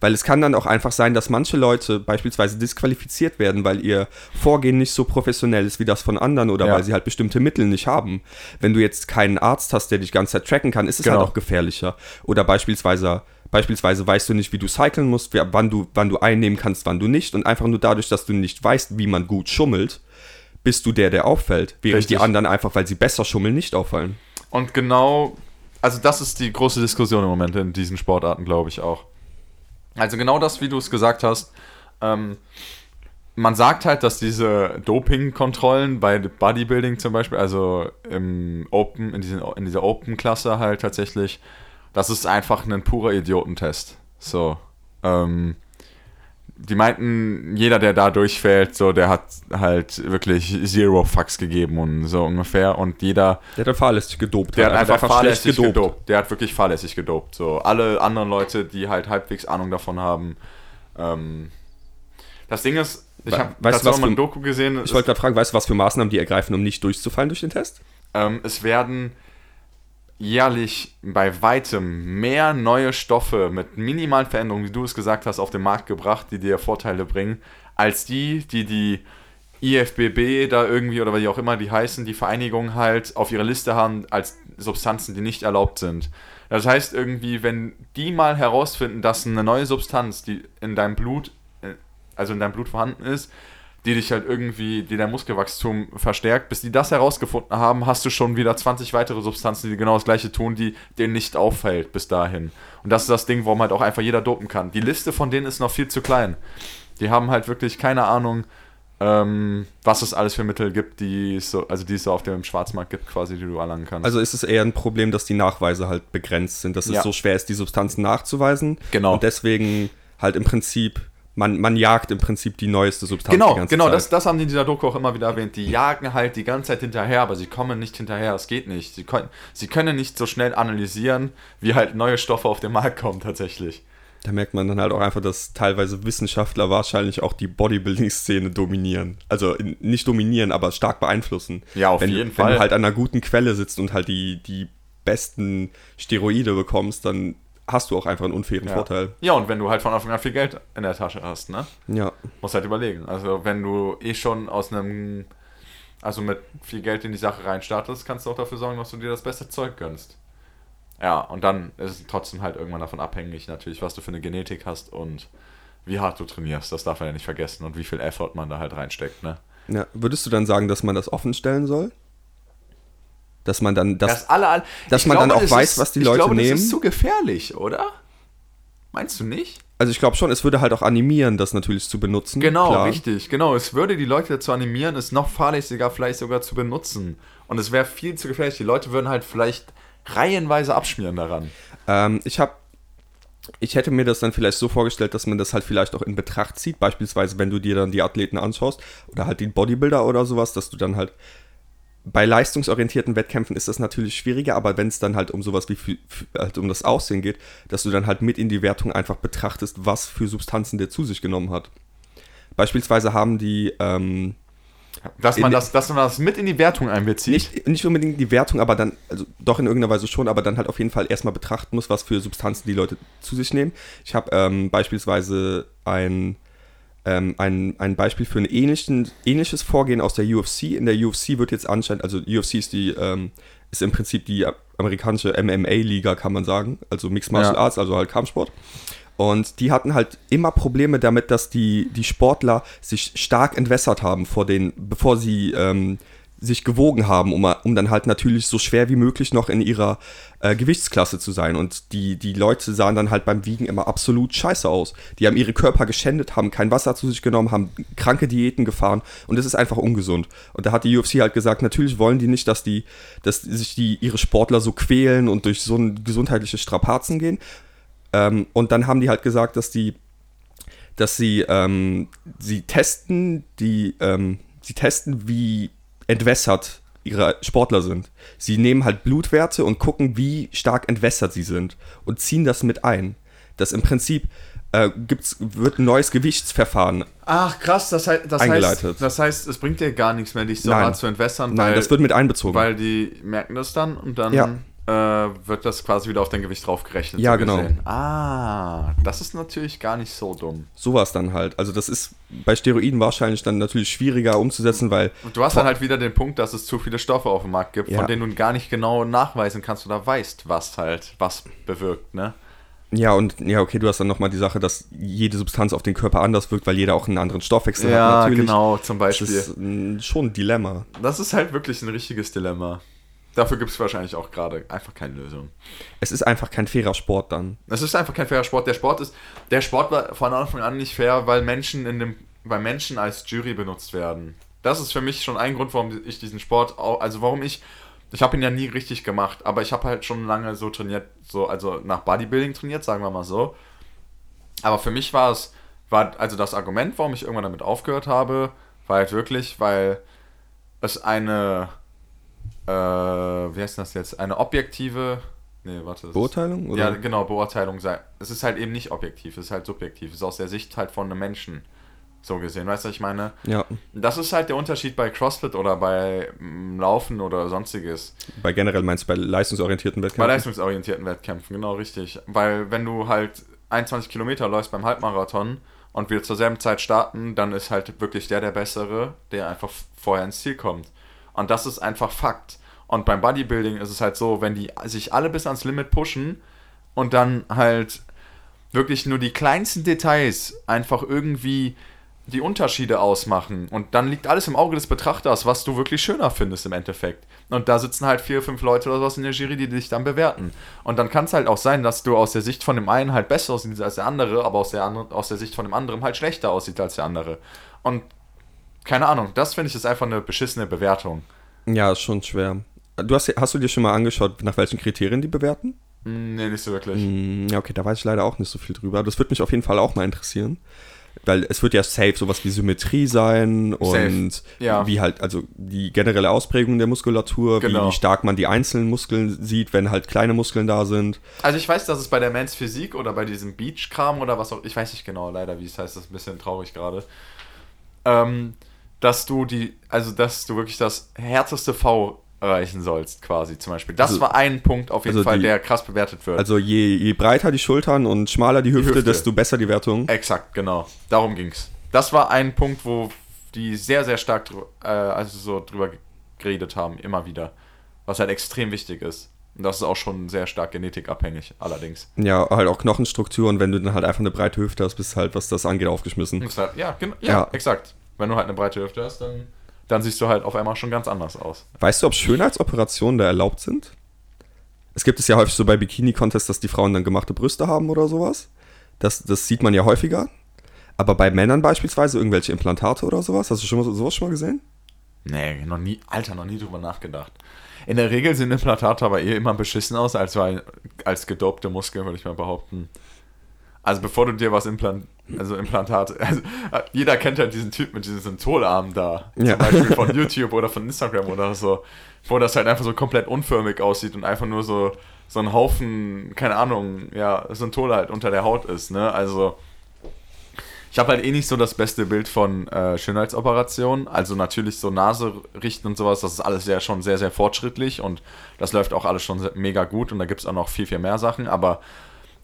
Weil es kann dann auch einfach sein, dass manche Leute beispielsweise disqualifiziert werden, weil ihr Vorgehen nicht so professionell ist wie das von anderen oder Ja. weil sie halt bestimmte Mittel nicht haben. Wenn du jetzt keinen Arzt hast, der dich die ganze Zeit tracken kann, ist es Genau. halt auch gefährlicher. Oder beispielsweise, beispielsweise weißt du nicht, wie du cyclen musst, wann du, wann du einnehmen kannst, wann du nicht. Und einfach nur dadurch, dass du nicht weißt, wie man gut schummelt, bist du der, der auffällt. Während Richtig. die anderen einfach, weil sie besser schummeln, nicht auffallen. Und genau, also das ist die große Diskussion im Moment in diesen Sportarten, glaube ich auch. Also genau das, wie du es gesagt hast. Ähm, man sagt halt, dass diese Doping-Kontrollen bei Bodybuilding zum Beispiel, also im Open, in, diesen, in dieser Open-Klasse halt tatsächlich, das ist einfach ein purer Idiotentest. So. Ähm, die meinten, jeder, der da durchfällt, so, der hat halt wirklich Zero Fucks gegeben und so ungefähr. Und jeder, Der hat fahrlässig gedopt. der hat einfach, schlecht fahrlässig gedopt. Der hat wirklich fahrlässig gedopt. So alle anderen Leute, die halt halbwegs Ahnung davon haben. Ähm, das Ding ist, ich habe dazu was mal ein Doku gesehen. Ich wollte gerade fragen, weißt du, was für Maßnahmen die ergreifen, um nicht durchzufallen durch den Test? Ähm, es werden jährlich bei weitem mehr neue Stoffe mit minimalen Veränderungen, wie du es gesagt hast, auf den Markt gebracht, die dir Vorteile bringen, als die, die die IFBB da irgendwie oder wie auch immer die heißen, die Vereinigung halt auf ihrer Liste haben als Substanzen, die nicht erlaubt sind. Das heißt irgendwie, wenn die mal herausfinden, dass eine neue Substanz, die in deinem Blut, äh, also in deinem Blut vorhanden ist, die dich halt irgendwie, die dein Muskelwachstum verstärkt, bis die das herausgefunden haben, hast du schon wieder 20 weitere Substanzen, die genau das gleiche tun, die denen nicht auffällt bis dahin. Und das ist das Ding, warum halt auch einfach jeder dopen kann. Die Liste von denen ist noch viel zu klein. Die haben halt wirklich keine Ahnung, ähm, was es alles für Mittel gibt, die es so, also die es so auf dem Schwarzmarkt gibt, quasi, die du erlangen kannst. Also ist es eher ein Problem, dass die Nachweise halt begrenzt sind, dass es Ja. so schwer ist, die Substanzen nachzuweisen. Genau. Und deswegen halt im Prinzip, man, man jagt im Prinzip die neueste Substanz die Genau, ganze genau, Zeit. das, das haben die in dieser Doku auch immer wieder erwähnt. Die jagen halt die ganze Zeit hinterher, aber sie kommen nicht hinterher, es geht nicht. Sie können, sie können nicht so schnell analysieren, wie halt neue Stoffe auf den Markt kommen tatsächlich. Da merkt man dann halt auch einfach, dass teilweise Wissenschaftler wahrscheinlich auch die Bodybuilding-Szene dominieren. Also in, nicht dominieren, aber stark beeinflussen. Ja, auf wenn, jeden wenn Fall. du halt an einer guten Quelle sitzt und halt die, die besten Steroide bekommst, dann hast du auch einfach einen unfairen Ja. Vorteil. ja, und wenn du halt von Anfang an viel Geld in der Tasche hast, ne? Ja. Musst halt überlegen. Also wenn du eh schon aus einem, also mit viel Geld in die Sache reinstartest, kannst du auch dafür sorgen, dass du dir das beste Zeug gönnst. Ja, und dann ist es trotzdem halt irgendwann davon abhängig, natürlich, was du für eine Genetik hast und wie hart du trainierst. Das darf man ja nicht vergessen und wie viel Effort man da halt reinsteckt, ne? ja. Würdest du dann sagen, dass man das offen stellen soll? Dass man dann das. Das alle, alle, dass ich man dann auch weiß, ist, was die ich Leute glaube, nehmen. Das ist zu gefährlich, oder? Meinst du nicht? also ich glaube schon, es würde halt auch animieren, das natürlich zu benutzen. Genau, klar. richtig, genau. Es würde die Leute dazu animieren, es noch fahrlässiger vielleicht sogar zu benutzen. Und es wäre viel zu gefährlich. Die Leute würden halt vielleicht reihenweise abschmieren daran. Ähm, ich habe, ich hätte mir das dann vielleicht so vorgestellt, dass man das halt vielleicht auch in Betracht zieht. Beispielsweise, wenn du dir dann die Athleten anschaust oder halt den Bodybuilder oder sowas, dass du dann halt bei leistungsorientierten Wettkämpfen ist das natürlich schwieriger, aber wenn es dann halt um sowas wie halt um das Aussehen geht, dass du dann halt mit in die Wertung einfach betrachtest, was für Substanzen der zu sich genommen hat. Beispielsweise haben die ähm, Dass man, das, dass man das mit in die Wertung einbezieht. nicht, nicht unbedingt die Wertung, aber dann, also doch in irgendeiner Weise schon, aber dann halt auf jeden Fall erstmal betrachten muss, was für Substanzen die Leute zu sich nehmen. Ich habe ähm, beispielsweise ein, ähm, ein, ein Beispiel für ein ähnlichen, ähnliches Vorgehen aus der UFC. In der UFC wird jetzt anscheinend, also UFC ist die, ähm, ist im Prinzip die amerikanische MMA-Liga, kann man sagen, also Mixed Martial Ja. Arts, also halt Kampfsport. Und die hatten halt immer Probleme damit, dass die, die Sportler sich stark entwässert haben vor den, bevor sie ähm, sich gewogen haben, um, um dann halt natürlich so schwer wie möglich noch in ihrer äh, Gewichtsklasse zu sein. Und die, die Leute sahen dann halt beim Wiegen immer absolut scheiße aus. Die haben ihre Körper geschändet, haben kein Wasser zu sich genommen, haben kranke Diäten gefahren und das ist einfach ungesund. Und da hat die UFC halt gesagt, natürlich wollen die nicht, dass die, dass sich die ihre Sportler so quälen und durch so ein gesundheitliche Strapazen gehen. Ähm, und dann haben die halt gesagt, dass die, dass sie, ähm, sie testen, die, ähm, sie testen, wie entwässert ihre Sportler sind. Sie nehmen halt Blutwerte und gucken, wie stark entwässert sie sind und ziehen das mit ein. Das im Prinzip äh, gibt's, wird ein neues Gewichtsverfahren. Ach krass, das, heißt, das, Eingeleitet. heißt, das heißt, es bringt dir gar nichts mehr, dich so Nein. hart zu entwässern, Nein, weil, das wird mit einbezogen. weil die merken das dann und dann Ja. Äh, wird das quasi wieder auf dein Gewicht draufgerechnet. Ja, so genau. gesehen. Ah, das ist natürlich gar nicht so dumm. Sowas dann halt. Also das ist bei Steroiden wahrscheinlich dann natürlich schwieriger umzusetzen, weil Und du hast dann halt wieder den Punkt, dass es zu viele Stoffe auf dem Markt gibt, Ja. von denen du gar nicht genau nachweisen kannst oder weißt, was halt was bewirkt, ne? Ja, und ja, okay, du hast dann nochmal die Sache, dass jede Substanz auf den Körper anders wirkt, weil jeder auch einen anderen Stoffwechsel hat. Ja, Natürlich. genau, zum Das Beispiel. ist mm, schon ein Dilemma. Das ist halt wirklich ein richtiges Dilemma. Dafür gibt es wahrscheinlich auch gerade einfach keine Lösung. Es ist einfach kein fairer Sport dann. Es ist einfach kein fairer Sport. Der Sport ist, der Sport war von Anfang an nicht fair, weil Menschen in dem, weil Menschen als Jury benutzt werden. Das ist für mich schon ein Grund, warum ich diesen Sport, auch, also warum ich, ich habe ihn ja nie richtig gemacht, aber ich habe halt schon lange so trainiert, so also nach Bodybuilding trainiert, sagen wir mal so. Aber für mich war es, war also das Argument, warum ich irgendwann damit aufgehört habe, war halt wirklich, weil es eine, äh, wie heißt das jetzt, eine objektive, nee, warte. Beurteilung? Oder? ja, genau, Beurteilung sei. Es ist halt eben nicht objektiv, es ist halt subjektiv. Es ist aus der Sicht halt von einem Menschen so gesehen. Weißt du, was ich meine? ja. Das ist halt der Unterschied bei CrossFit oder bei mm, Laufen oder sonstiges. Bei generell meinst du bei leistungsorientierten Bei Wettkämpfen? leistungsorientierten Wettkämpfen, genau richtig. Weil wenn du halt 21 Kilometer läufst beim Halbmarathon und wir zur selben Zeit starten, dann ist halt wirklich der der Bessere, der einfach vorher ins Ziel kommt. Und das ist einfach Fakt. Und beim Bodybuilding ist es halt so, wenn die sich alle bis ans Limit pushen und dann halt wirklich nur die kleinsten Details einfach irgendwie die Unterschiede ausmachen. Und dann liegt alles im Auge des Betrachters, was du wirklich schöner findest im Endeffekt. Und da sitzen halt vier, fünf Leute oder sowas in der Jury, die dich dann bewerten. Und dann kann es halt auch sein, dass du aus der Sicht von dem einen halt besser aussiehst als der andere, aber aus der, anderen, aus der Sicht von dem anderen halt schlechter aussieht als der andere. Und keine Ahnung, das finde ich ist einfach eine beschissene Bewertung. Ja, ist schon schwer. Du hast, hast du dir schon mal angeschaut, nach welchen Kriterien die bewerten? Hm, Nee, nicht so wirklich. Mm, Ja, okay, da weiß ich leider auch nicht so viel drüber. Das würde mich auf jeden Fall auch mal interessieren. Weil es wird ja safe sowas wie Symmetrie sein und ja. wie halt, also die generelle Ausprägung der Muskulatur, Genau. wie, stark man die einzelnen Muskeln sieht, wenn halt kleine Muskeln da sind. Also ich weiß, dass es bei der Men's Physik oder bei diesem Beach-Kram oder was auch, ich weiß nicht genau leider, wie es heißt, das ist ein bisschen traurig gerade, ähm, dass du die, also dass du wirklich das härteste V erreichen sollst, quasi zum Beispiel. Das Also- war ein Punkt auf jeden also Fall, die- der krass bewertet wird. Also je, je breiter die Schultern und schmaler die Hüfte, Hüfte. desto besser die Wertung. Exakt, genau. Darum ging's. Das war ein Punkt, wo die sehr, sehr stark äh, also so drüber geredet haben, immer wieder. Was halt extrem wichtig ist. Und das ist auch schon sehr stark genetikabhängig, allerdings. Ja, halt auch Knochenstruktur und wenn du dann halt einfach eine breite Hüfte hast, bist du halt, was das angeht, aufgeschmissen. Ja, genau, ja, Ja. exakt. Wenn du halt eine breite Hüfte hast, dann, dann siehst du halt auf einmal schon ganz anders aus. Weißt du, ob Schönheitsoperationen da erlaubt sind? Es gibt es ja häufig so bei Bikini-Contests, dass die Frauen dann gemachte Brüste haben oder sowas. Das, das sieht man ja häufiger. Aber bei Männern beispielsweise irgendwelche Implantate oder sowas, hast du schon mal sowas schon mal gesehen? Nee, noch nie, Alter, noch nie drüber nachgedacht. In der Regel sehen Implantate aber eh immer beschissen aus, als, als gedopte Muskeln, würde ich mal behaupten. Also bevor du dir was implan Also Implantate. Also, jeder kennt ja diesen Typ mit diesem Syntholarm da. Ja. Zum Beispiel von YouTube oder von Instagram oder so. Wo das halt einfach so komplett unförmig aussieht und einfach nur so, so ein Haufen, keine Ahnung, ja, Synthol halt unter der Haut ist, ne? Also. Ich habe halt eh nicht so das beste Bild von äh, Schönheitsoperationen. Also natürlich so Nase richten und sowas, das ist alles ja schon sehr, sehr fortschrittlich und das läuft auch alles schon mega gut und da gibt es auch noch viel, viel mehr Sachen. Aber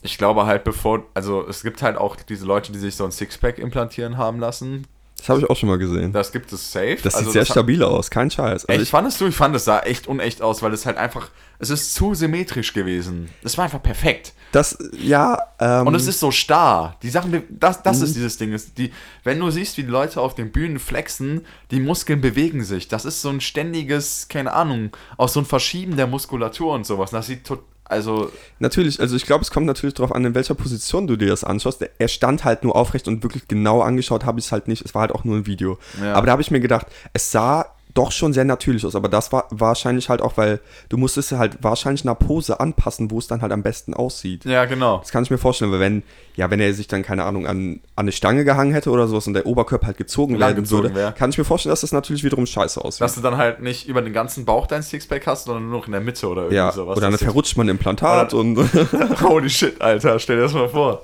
ich glaube halt, bevor, also es gibt halt auch diese Leute, die sich so ein Sixpack implantieren haben lassen. Das habe ich auch schon mal gesehen. Das gibt es safe. Das also sieht sehr das stabil aus, kein Scheiß. Also Echt, ich, fandest du? Ich fand es sah echt unecht aus, weil es halt einfach, es ist zu symmetrisch gewesen. Es war einfach perfekt. das, ja, ähm, Und es ist so starr. Die Sachen, das, das Mhm. ist dieses Ding. Ist die, wenn du siehst, wie die Leute auf den Bühnen flexen, die Muskeln bewegen sich. Das ist so ein ständiges, keine Ahnung, auch so ein Verschieben der Muskulatur und sowas. Das sieht tot, also, Natürlich, also ich glaube, es kommt natürlich darauf an, in welcher Position du dir das anschaust. Er stand halt nur aufrecht und wirklich genau angeschaut habe ich es halt nicht. Es war halt auch nur ein Video. Ja. Aber da habe ich mir gedacht, es sah doch schon sehr natürlich aus. Aber das war wahrscheinlich halt auch, weil du musstest halt wahrscheinlich einer Pose anpassen, wo es dann halt am besten aussieht. ja, genau. Das kann ich mir vorstellen, weil wenn, ja, wenn er sich dann, keine Ahnung, an, an eine Stange gehangen hätte oder sowas und der Oberkörper halt gezogen werden Langgezogen würde, wär. kann ich mir vorstellen, dass das natürlich wiederum scheiße aussieht. Dass du dann halt nicht über den ganzen Bauch dein Sixpack hast, sondern nur noch in der Mitte oder irgendwie ja, sowas. oder dann verrutscht man ein Implantat Oder- und Holy shit, Alter, stell dir das mal vor.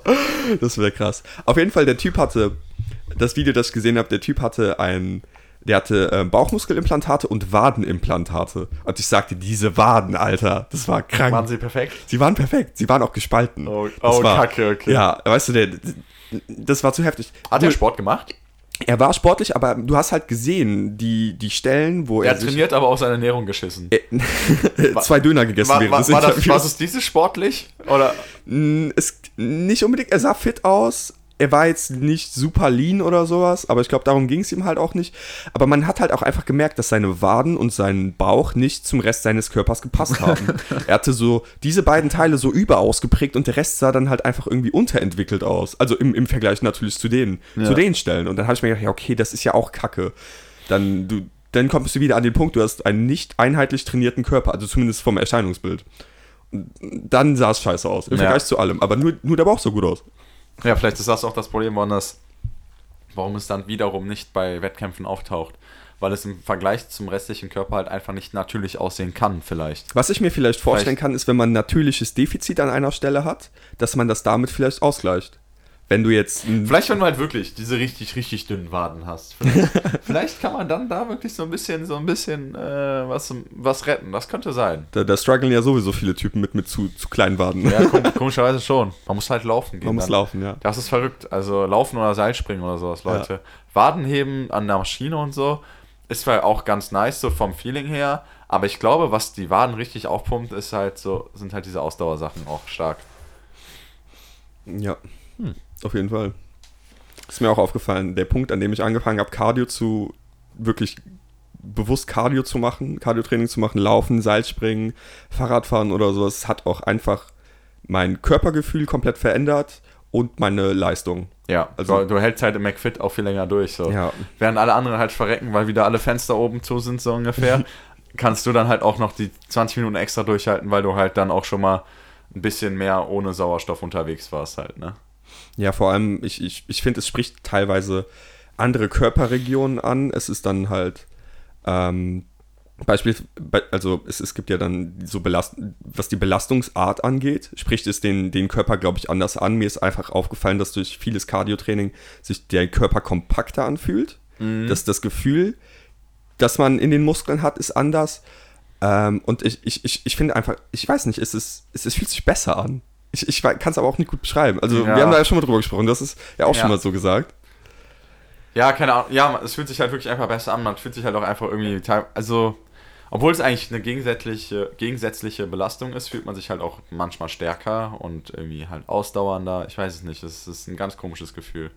Das wäre krass. Auf jeden Fall, der Typ hatte, das Video, das ich gesehen habe, der Typ hatte ein, der hatte äh, Bauchmuskelimplantate und Wadenimplantate. Und ich sagte, diese Waden, Alter, das war krank. Waren sie perfekt? Sie waren perfekt, sie waren auch gespalten. Oh, oh war, kacke, okay. Ja, weißt du, der, das war zu heftig. Hat er Sport gemacht? Er war sportlich, aber du hast halt gesehen, die, die Stellen, wo Er er, trainiert, aber auf seine Ernährung geschissen. zwei Döner gegessen War, während war, des war, das, war es dieses sportlich? Oder? Es, nicht unbedingt, er sah fit aus. Er war jetzt nicht super lean oder sowas, aber ich glaube, darum ging es ihm halt auch nicht. Aber man hat halt auch einfach gemerkt, dass seine Waden und sein Bauch nicht zum Rest seines Körpers gepasst haben. er hatte so diese beiden Teile so überausgeprägt und der Rest sah dann halt einfach irgendwie unterentwickelt aus. Also im, im Vergleich natürlich zu denen, zu den Stellen. Und dann habe ich mir gedacht, ja, okay, das ist ja auch Kacke. Dann, du, dann kommst du wieder an den Punkt, du hast einen nicht einheitlich trainierten Körper, also zumindest vom Erscheinungsbild. Dann sah es scheiße aus, im Ja. Vergleich zu allem. Aber nur, nur der Bauch so gut aus. Ja, vielleicht ist das auch das Problem, warum, das, warum es dann wiederum nicht bei Wettkämpfen auftaucht. Weil es im Vergleich zum restlichen Körper halt einfach nicht natürlich aussehen kann, vielleicht. Was ich mir vielleicht vorstellen Vielleicht- kann, ist, wenn man ein natürliches Defizit an einer Stelle hat, dass man das damit vielleicht ausgleicht. Wenn du jetzt Vielleicht, wenn du halt wirklich diese richtig, richtig dünnen Waden hast. Vielleicht, vielleicht kann man dann da wirklich so ein bisschen, so ein bisschen äh, was, was retten. Das könnte sein. da, da strugglen ja sowieso viele Typen mit, mit zu, zu kleinen Waden. Ja, kom komischerweise schon. Man muss halt laufen gehen. man muss dann. laufen, ja. Das ist verrückt. Also laufen oder Seilspringen oder sowas, Leute. Waden heben an der Maschine und so ist zwar auch ganz nice, so vom Feeling her, aber ich glaube, was die Waden richtig aufpumpt, ist halt so, sind halt diese Ausdauersachen auch stark. Ja, auf jeden Fall. Ist mir auch aufgefallen, der Punkt, an dem ich angefangen habe, Cardio zu, wirklich bewusst Cardio zu machen, Cardio-Training zu machen, Laufen, Seilspringen, Fahrradfahren oder sowas, hat auch einfach mein Körpergefühl komplett verändert und meine Leistung. Ja, Also- du, du hältst halt im McFit auch viel länger durch. So. Ja. Während alle anderen halt verrecken, weil wieder alle Fenster oben zu sind, so ungefähr, kannst du dann halt auch noch die 20 Minuten extra durchhalten, weil du halt dann auch schon mal ein bisschen mehr ohne Sauerstoff unterwegs warst halt, ne? Ja, vor allem, ich, ich, ich finde, es spricht teilweise andere Körperregionen an. Es ist dann halt, ähm, Beispiel, bei- also es, es gibt ja dann so Belast was die Belastungsart angeht, spricht es den, den Körper, glaube ich, anders an. Mir ist einfach aufgefallen, dass durch vieles Cardio-Training sich der Körper kompakter anfühlt. Das, das Gefühl, das man in den Muskeln hat, ist anders. Ähm, und ich, ich, ich, ich finde einfach, ich weiß nicht, es, ist, es, es fühlt sich besser an. Ich, ich kann es aber auch nicht gut beschreiben. Also, Ja. wir haben da ja schon mal drüber gesprochen, das ist ja auch Ja. schon mal so gesagt. Ja, keine Ahnung. Ja, es fühlt sich halt wirklich einfach besser an. Man fühlt sich halt auch einfach irgendwie. Also, obwohl es eigentlich eine gegensätzliche, gegensätzliche Belastung ist, fühlt man sich halt auch manchmal stärker und irgendwie halt ausdauernder. Ich weiß es nicht. Es ist ein ganz komisches Gefühl.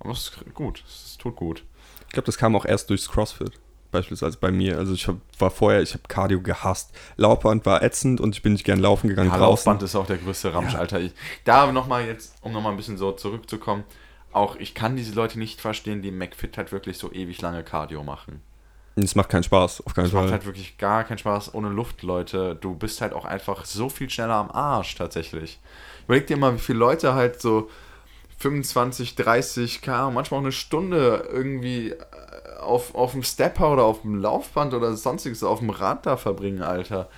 Aber es ist gut. Es tut gut. Ich glaube, das kam auch erst durchs CrossFit. Beispielsweise bei mir. Also ich hab, war vorher, ich habe Cardio gehasst. Laufband war ätzend und ich bin nicht gern laufen gegangen Ja, draußen. Laufband ist auch der größte Ramsch, Alter. Ich, da nochmal jetzt, um nochmal ein bisschen so zurückzukommen, auch ich kann diese Leute nicht verstehen, die McFit halt wirklich so ewig lange Cardio machen. Es macht keinen Spaß, auf keinen Das macht Fall. halt wirklich gar keinen Spaß ohne Luft, Leute. Du bist halt auch einfach so viel schneller am Arsch tatsächlich. Überleg dir mal, wie viele Leute halt so 25, 30 km, manchmal auch eine Stunde irgendwie äh, auf, auf dem Stepper oder auf dem Laufband oder sonstiges auf dem Rad da verbringen, Alter.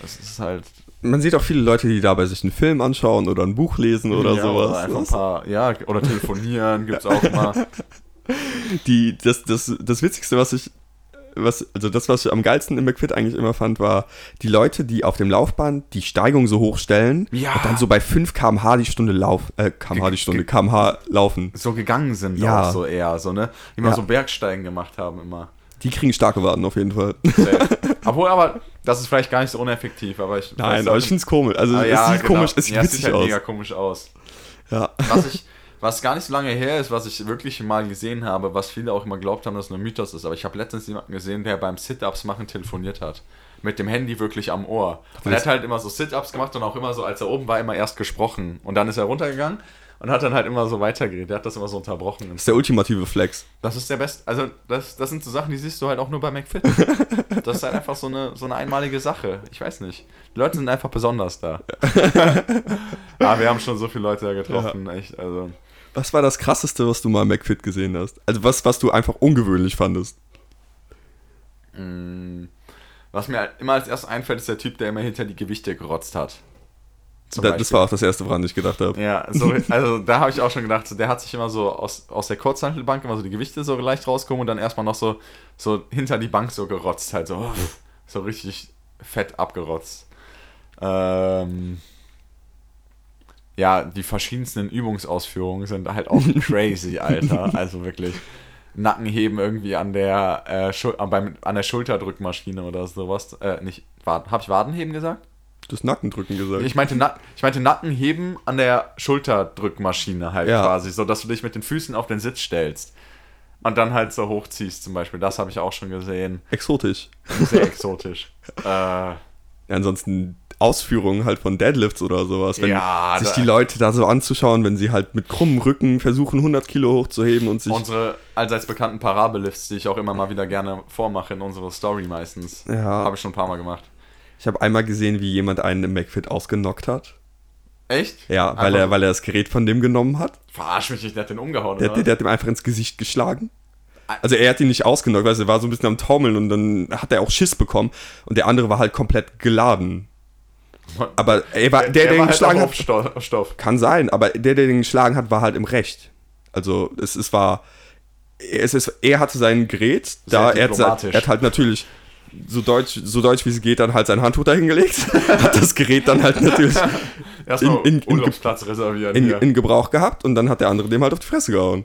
Das ist halt. Man sieht auch viele Leute, die dabei sich einen Film anschauen oder ein Buch lesen oder ja, sowas. Oder einfach ein paar, ja, oder telefonieren gibt's auch mal. Die, das, das, das Witzigste, was ich, was, also das, was ich am geilsten im McFit eigentlich immer fand, war die Leute, die auf dem Laufband die Steigung so hoch stellen Ja. und dann so bei 5 km/h die Stunde lauf, äh, km/h die Stunde, km/h laufen. So gegangen sind Ja. auch so eher, so, ne? Die mal Ja. so Bergsteigen gemacht haben immer. Die kriegen starke Waden auf jeden Fall. Obwohl, aber das ist vielleicht gar nicht so uneffektiv, aber ich. Nein, aber ich finde es komisch. Also Ah, es ja, sieht genau. komisch, es sieht ja, witzig sieht halt aus. mega komisch aus. Ja. Was ich, was gar nicht so lange her ist, was ich wirklich mal gesehen habe, was viele auch immer glaubt haben, dass es nur ein Mythos ist, aber ich habe letztens jemanden gesehen, der beim Sit-Ups machen telefoniert hat. Mit dem Handy wirklich am Ohr. Und er hat halt immer so Sit-Ups gemacht und auch immer so, als er oben war, immer erst gesprochen. Und dann ist er runtergegangen und hat dann halt immer so weitergeredet. Der hat das immer so unterbrochen. Das ist der ultimative Flex. Das ist der beste. Also, das, das sind so Sachen, die siehst du halt auch nur bei McFit. Das ist halt einfach so eine, so eine einmalige Sache. Ich weiß nicht. Die Leute sind einfach besonders da. Aber wir haben schon so viele Leute da getroffen. Echt, also. Was war das krasseste, was du mal im McFit gesehen hast? Also was, was du einfach ungewöhnlich fandest? mh, Was mir halt immer als erstes einfällt, ist der Typ, der immer hinter die Gewichte gerotzt hat. Da, das war auch das erste, woran ich gedacht habe. Ja, so, also da habe ich auch schon gedacht, der hat sich immer so aus, aus der Kurzhantelbank immer so die Gewichte so leicht rausgekommen und dann erstmal noch so, so hinter die Bank so gerotzt, halt so, so richtig fett abgerotzt. Ähm, ja, die verschiedensten Übungsausführungen sind halt auch crazy, Alter. Also wirklich. Nackenheben irgendwie an der, äh, Schul beim, an der Schulterdrückmaschine oder sowas. Äh, nicht, Waden, hab ich Wadenheben gesagt? Das Nackendrücken gesagt. Ich meinte, Na ich meinte Nackenheben an der Schulterdrückmaschine halt Ja. quasi, so dass du dich mit den Füßen auf den Sitz stellst und dann halt so hochziehst zum Beispiel. Das habe ich auch schon gesehen. Exotisch. Sehr exotisch. äh, Ja, ansonsten Ausführungen halt von Deadlifts oder sowas. Wenn Ja, sich die Leute da so anzuschauen, wenn sie halt mit krummem Rücken versuchen, 100 Kilo hochzuheben und sich... unsere allseits bekannten Parabellifts, die ich auch immer mal wieder gerne vormache in unserer Story meistens. Ja. Habe ich schon ein paar Mal gemacht. Ich habe einmal gesehen, wie jemand einen im McFit ausgenockt hat. Echt? Ja, weil Einfach er, weil er das Gerät von dem genommen hat. Verarsch mich nicht, der hat den umgehauen, Der, oder? der, der hat ihm einfach ins Gesicht geschlagen. Also er hat ihn nicht ausgenockt, weil er war so ein bisschen am Taumeln und dann hat er auch Schiss bekommen. Und der andere war halt komplett geladen. Aber er war, der, der, war ihn halt geschlagen hat, kann sein, aber der, der den geschlagen hat, war halt im Recht. Also es, es war, es ist, er hatte sein Gerät, da er hat, er hat halt natürlich so deutsch, so deutsch wie es geht, dann halt sein Handtuch dahingelegt, hat das Gerät dann halt natürlich in- in- in, in Gebrauch gehabt und dann hat der andere dem halt auf die Fresse gehauen.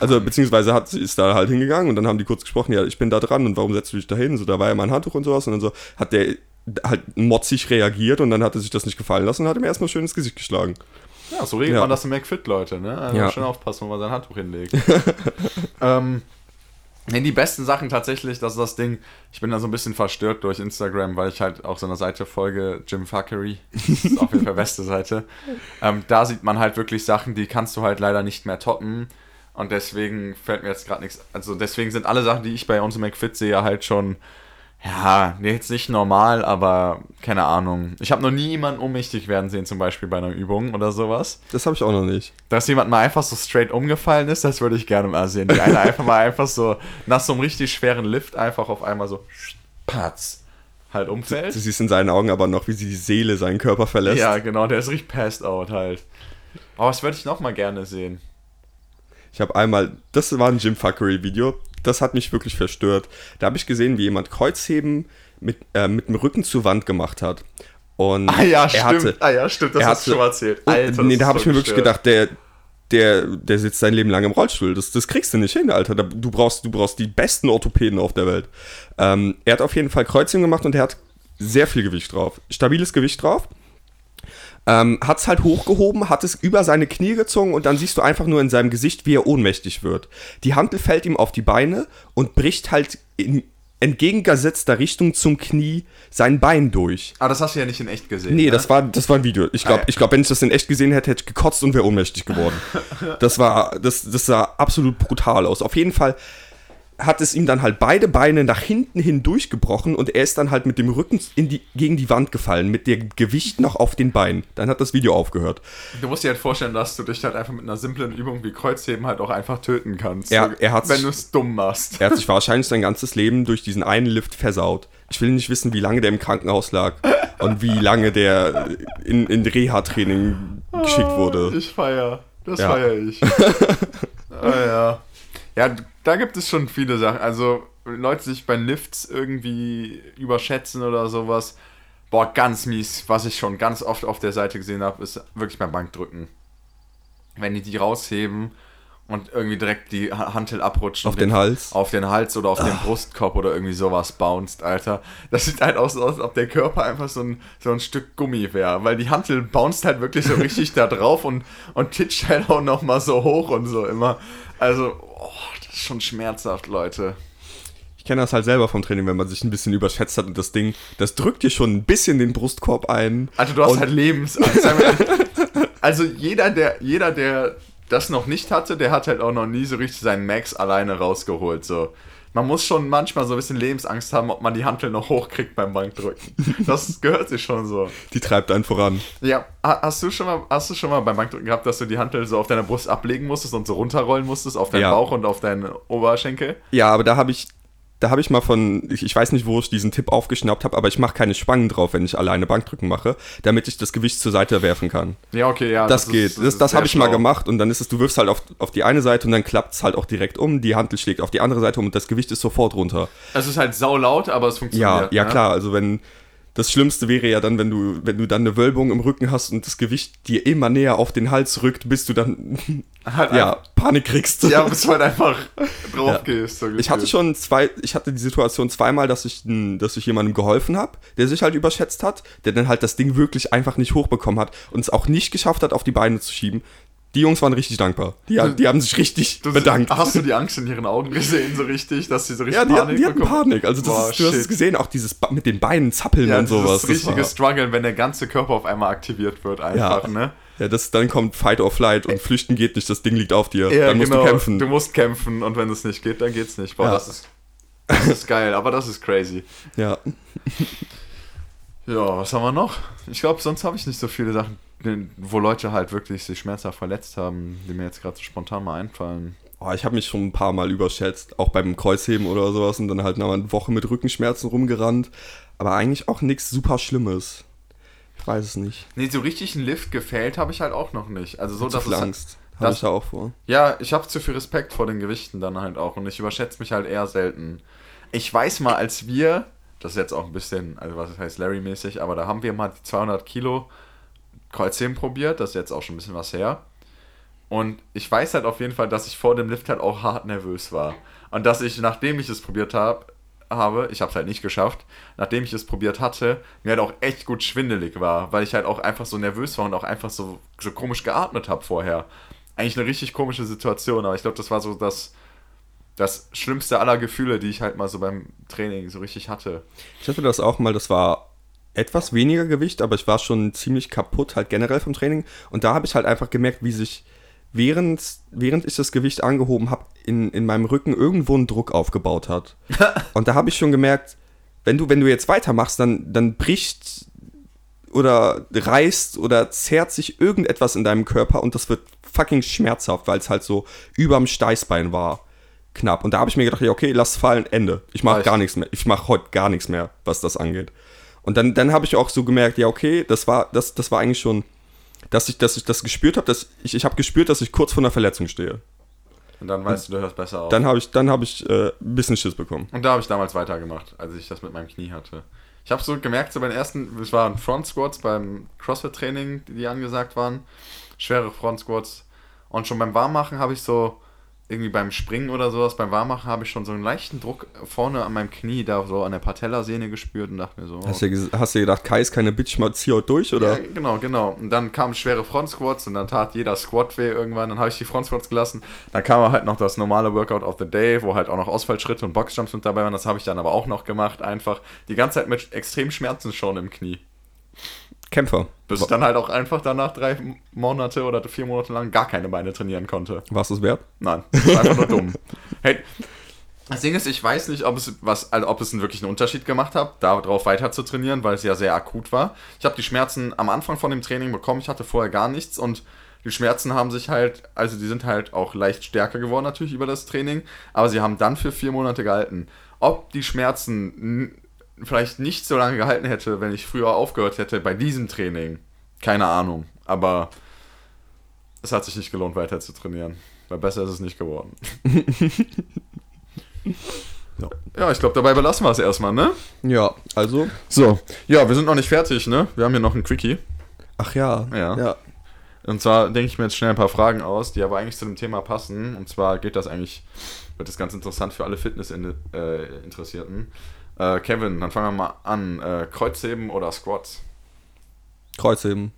Also beziehungsweise hat, ist da halt hingegangen und dann haben die kurz gesprochen, ja, ich bin da dran und warum setzt du dich da hin? So, da war ja mein Handtuch und sowas und dann so hat der halt motzig reagiert und dann hat er sich das nicht gefallen lassen und hat ihm erstmal schön ins Gesicht geschlagen. Ja, so regelt Ja. man das im McFit, Leute, ne? Also Ja. schön aufpassen, wo man sein Handtuch hinlegt. ähm, die besten Sachen tatsächlich, das ist das Ding, ich bin da so ein bisschen verstört durch Instagram, weil ich halt auch so einer Seite folge, Jim Fuckery, das ist auf jeden Fall beste Seite. Ähm, da sieht man halt wirklich Sachen, die kannst du halt leider nicht mehr toppen. Und deswegen fällt mir jetzt gerade nichts. Also deswegen sind alle Sachen, die ich bei uns im McFit sehe, halt schon, ja, jetzt nicht normal, aber keine Ahnung. Ich habe noch nie jemanden ohnmächtig werden sehen, zum Beispiel bei einer Übung oder sowas. Das habe ich auch noch nicht. Dass jemand mal einfach so straight umgefallen ist, das würde ich gerne mal sehen. Die eine einfach mal einfach so nach so einem richtig schweren Lift einfach auf einmal so patz halt Du umfällt. siehst in seinen Augen aber noch, wie sie die Seele seinen Körper verlässt. Ja, genau, der ist richtig passed out halt. Aber das würde ich noch mal gerne sehen. Ich habe einmal, das war ein Jim Fuckery Video, das hat mich wirklich verstört. Da habe ich gesehen, wie jemand Kreuzheben mit, äh, mit dem Rücken zur Wand gemacht hat. Und Ah ja, er stimmt. hatte, ah ja, stimmt, das er hast du schon mal erzählt. Und, Alter, nee, da habe so ich mir wirklich gedacht, der, der, der sitzt sein Leben lang im Rollstuhl. Das, das kriegst du nicht hin, Alter. Du, brauchst, du brauchst die besten Orthopäden auf der Welt. Ähm, er hat auf jeden Fall Kreuzheben gemacht und er hat sehr viel Gewicht drauf. Stabiles Gewicht drauf. Ähm, hat es halt hochgehoben, hat es über seine Knie gezogen und dann siehst du einfach nur in seinem Gesicht, wie er ohnmächtig wird. Die Hantel fällt ihm auf die Beine und bricht halt in entgegengesetzter Richtung zum Knie sein Bein durch. Aber das hast du ja nicht in echt gesehen. Nee, ne? das war, das war ein Video. Ich glaube, Ah, ja. glaub, wenn ich das in echt gesehen hätte, hätte ich gekotzt und wäre ohnmächtig geworden. das war, das, das sah absolut brutal aus. Auf jeden Fall hat es ihm dann halt beide Beine nach hinten hin durchgebrochen und er ist dann halt mit dem Rücken die, gegen die Wand gefallen, mit dem Gewicht noch auf den Beinen. Dann hat das Video aufgehört. Du musst dir halt vorstellen, dass du dich halt einfach mit einer simplen Übung wie Kreuzheben halt auch einfach töten kannst. Er- So, er wenn du es dumm machst. Er hat sich wahrscheinlich sein ganzes Leben durch diesen einen Lift versaut. Ich will nicht wissen, wie lange der im Krankenhaus lag und wie lange der in, in Reha-Training geschickt wurde. Ich feier. Das Ja. feier ich. ah, ja. Ja, da gibt es schon viele Sachen. Also, Leute sich bei Lifts irgendwie überschätzen oder sowas. Boah, ganz mies. Was ich schon ganz oft auf der Seite gesehen habe, ist wirklich beim Bankdrücken. Wenn die die rausheben und irgendwie direkt die Ha- Hantel abrutschen. Auf und den Hals. Auf den Hals oder auf den Brustkorb oder irgendwie sowas bounced, Alter. Das sieht halt aus, als ob der Körper einfach so ein, so ein Stück Gummi wäre. Weil die Hantel bounced halt wirklich so richtig da drauf und, und titscht halt auch nochmal so hoch und so immer. Also, oh, schon schmerzhaft, Leute. Ich kenne das halt selber vom Training, wenn man sich ein bisschen überschätzt hat und das Ding, das drückt dir schon ein bisschen den Brustkorb ein. Also du hast halt Lebensangst. Ehrlich. Also jeder der, jeder, der das noch nicht hatte, der hat halt auch noch nie so richtig seinen Max alleine rausgeholt. So. Man muss schon manchmal so ein bisschen Lebensangst haben, ob man die Hantel noch hochkriegt beim Bankdrücken. Das gehört sich schon so. Die treibt einen voran. Ja, ha- hast du schon mal, hast du schon mal beim Bankdrücken gehabt, dass du die Hantel so auf deiner Brust ablegen musstest und so runterrollen musstest auf deinen Ja. Bauch und auf deinen Oberschenkel? Ja, aber da habe ich, da habe ich mal von, ich, ich weiß nicht, wo ich diesen Tipp aufgeschnappt habe, aber ich mache keine Spangen drauf, wenn ich alleine Bankdrücken mache, damit ich das Gewicht zur Seite werfen kann. Ja, okay, ja. Das, geht. ist- das ist das habe ich mal gemacht und dann ist es, du wirfst halt auf, auf die eine Seite und dann klappt es halt auch direkt um, die Hantel schlägt auf die andere Seite um und das Gewicht ist sofort runter. Es ist halt saulaut, aber es Ja, funktioniert. ja ne? klar, also wenn das Schlimmste wäre ja dann, wenn du, wenn du dann eine Wölbung im Rücken hast und das Gewicht dir immer näher auf den Hals rückt, bis du dann Halt ja, Panik kriegst. Ja, bis du halt einfach drauf gehst. So Ich hatte schon zwei, ich hatte die Situation zweimal, dass ich, dass ich jemandem geholfen habe, der sich halt überschätzt hat, der dann halt das Ding wirklich einfach nicht hochbekommen hat und es auch nicht geschafft hat, auf die Beine zu schieben. Die Jungs waren richtig dankbar. Die, die haben sich richtig Du- bedankt. Hast du die Angst in ihren Augen gesehen, so richtig, dass sie so richtig ja, die, hatten, die hatten bekommen? Panik. Also das Boah, ist, du hast es shit. gesehen, auch dieses ba mit den Beinen zappeln Ja, und sowas. das richtige Struggle, wenn der ganze Körper auf einmal aktiviert wird, einfach, Ja. ne? Ja, das, dann kommt Fight or Flight und Flüchten geht nicht, das Ding liegt auf dir. Ja, dann musst genau. du kämpfen. Du musst kämpfen und wenn es nicht geht, dann geht's nicht. Boah, Ja. das ist das ist geil, aber das ist crazy. ja. Ja, was haben wir noch? Ich glaube, sonst habe ich nicht so viele Sachen, wo Leute halt wirklich sich schmerzhaft verletzt haben, die mir jetzt gerade so spontan mal einfallen. Oh, ich habe mich schon ein paar Mal überschätzt, auch beim Kreuzheben oder sowas und dann halt noch eine Woche mit Rückenschmerzen rumgerannt. Aber eigentlich auch nichts super Schlimmes. Ich weiß es nicht. Nee, so richtig einen Lift gefällt habe ich halt auch noch nicht. Also so, dass halt- Angst. Habe ich da auch vor. Ja, ich habe zu viel Respekt vor den Gewichten dann halt auch und ich überschätze mich halt eher selten. Ich weiß mal, als wir, das ist jetzt auch ein bisschen, also was heißt Larry-mäßig, aber da haben wir mal die 200 Kilo Kreuzheben probiert, das ist jetzt auch schon ein bisschen was her. Und ich weiß halt auf jeden Fall, dass ich vor dem Lift halt auch hart nervös war. Und dass ich, nachdem ich es probiert habe, habe, ich habe es halt nicht geschafft, nachdem ich es probiert hatte, mir halt auch echt gut schwindelig war, weil ich halt auch einfach so nervös war und auch einfach so, so komisch geatmet habe vorher. Eigentlich eine richtig komische Situation, aber ich glaube, das war so das, das schlimmste aller Gefühle, die ich halt mal so beim Training so richtig hatte. Ich hatte das auch mal, das war etwas weniger Gewicht, aber ich war schon ziemlich kaputt, halt generell vom Training. Und da habe ich halt einfach gemerkt, wie sich, während, während ich das Gewicht angehoben habe, in, in meinem Rücken irgendwo ein Druck aufgebaut hat. Und da habe ich schon gemerkt, wenn du, wenn du jetzt weitermachst, dann, dann bricht oder reißt oder zerrt sich irgendetwas in deinem Körper und das wird fucking schmerzhaft, weil es halt so überm Steißbein war. Knapp. Und da habe ich mir gedacht, okay, lass fallen, Ende. Ich mache gar nichts mehr. Ich mache heute gar nichts mehr, was das angeht. Und dann, dann habe ich auch so gemerkt, ja, okay, das war, das, das war eigentlich schon, dass ich, dass ich das gespürt habe, dass ich, ich habe gespürt, dass ich kurz vor einer Verletzung stehe. Und dann weißt du, du hörst besser auf. Dann habe ich, dann habe ich äh, ein bisschen Schiss bekommen. Und da habe ich damals weitergemacht, als ich das mit meinem Knie hatte. Ich habe so gemerkt, so bei den ersten, es waren Front Squats beim CrossFit-Training, die angesagt waren. Schwere Front Squats. Und schon beim Warmmachen habe ich so, irgendwie beim Springen oder sowas, beim Warmmachen habe ich schon so einen leichten Druck vorne an meinem Knie, da so an der Patellasehne gespürt und dachte mir so. Hast du, hast du gedacht, Kai ist keine Bitch, mal zieh heute durch, oder? Ja, genau, genau. Und dann kamen schwere Front Squats und dann tat jeder Squat weh irgendwann. Dann habe ich die Front Squats gelassen. Dann kam halt noch das normale Workout of the Day, wo halt auch noch Ausfallschritte und Boxjumps mit dabei waren. Das habe ich dann aber auch noch gemacht. Einfach die ganze Zeit mit extrem Schmerzen schon im Knie. Kämpfer. Bis ich dann halt auch einfach danach drei Monate oder vier Monate lang gar keine Beine trainieren konnte. War es das wert? Nein, das ist einfach nur dumm. Hey, Das Ding ist, ich weiß nicht, ob es, was, also ob es einen wirklichen Unterschied gemacht hat, darauf weiter zu trainieren, weil es ja sehr akut war. Ich habe die Schmerzen am Anfang von dem Training bekommen, ich hatte vorher gar nichts und die Schmerzen haben sich halt, also die sind halt auch leicht stärker geworden natürlich über das Training, aber sie haben dann für vier Monate gehalten. Ob die Schmerzen vielleicht nicht so lange gehalten hätte, wenn ich früher aufgehört hätte bei diesem Training, keine Ahnung. Aber es hat sich nicht gelohnt, weiter zu trainieren, weil besser ist es nicht geworden. Ja. ja, ich glaube, dabei belassen wir es erstmal, ne? Ja, also. So, ja, wir sind noch nicht fertig, ne? Wir haben hier noch ein Quickie. Ach ja. Ja. ja. Und zwar denke ich mir jetzt schnell ein paar Fragen aus, die aber eigentlich zu dem Thema passen. Und zwar geht das eigentlich, wird das ganz interessant für alle Fitness-Interessierten. Äh, Kevin, dann fangen wir mal an. Äh, Kreuzheben oder Squats? Kreuzheben.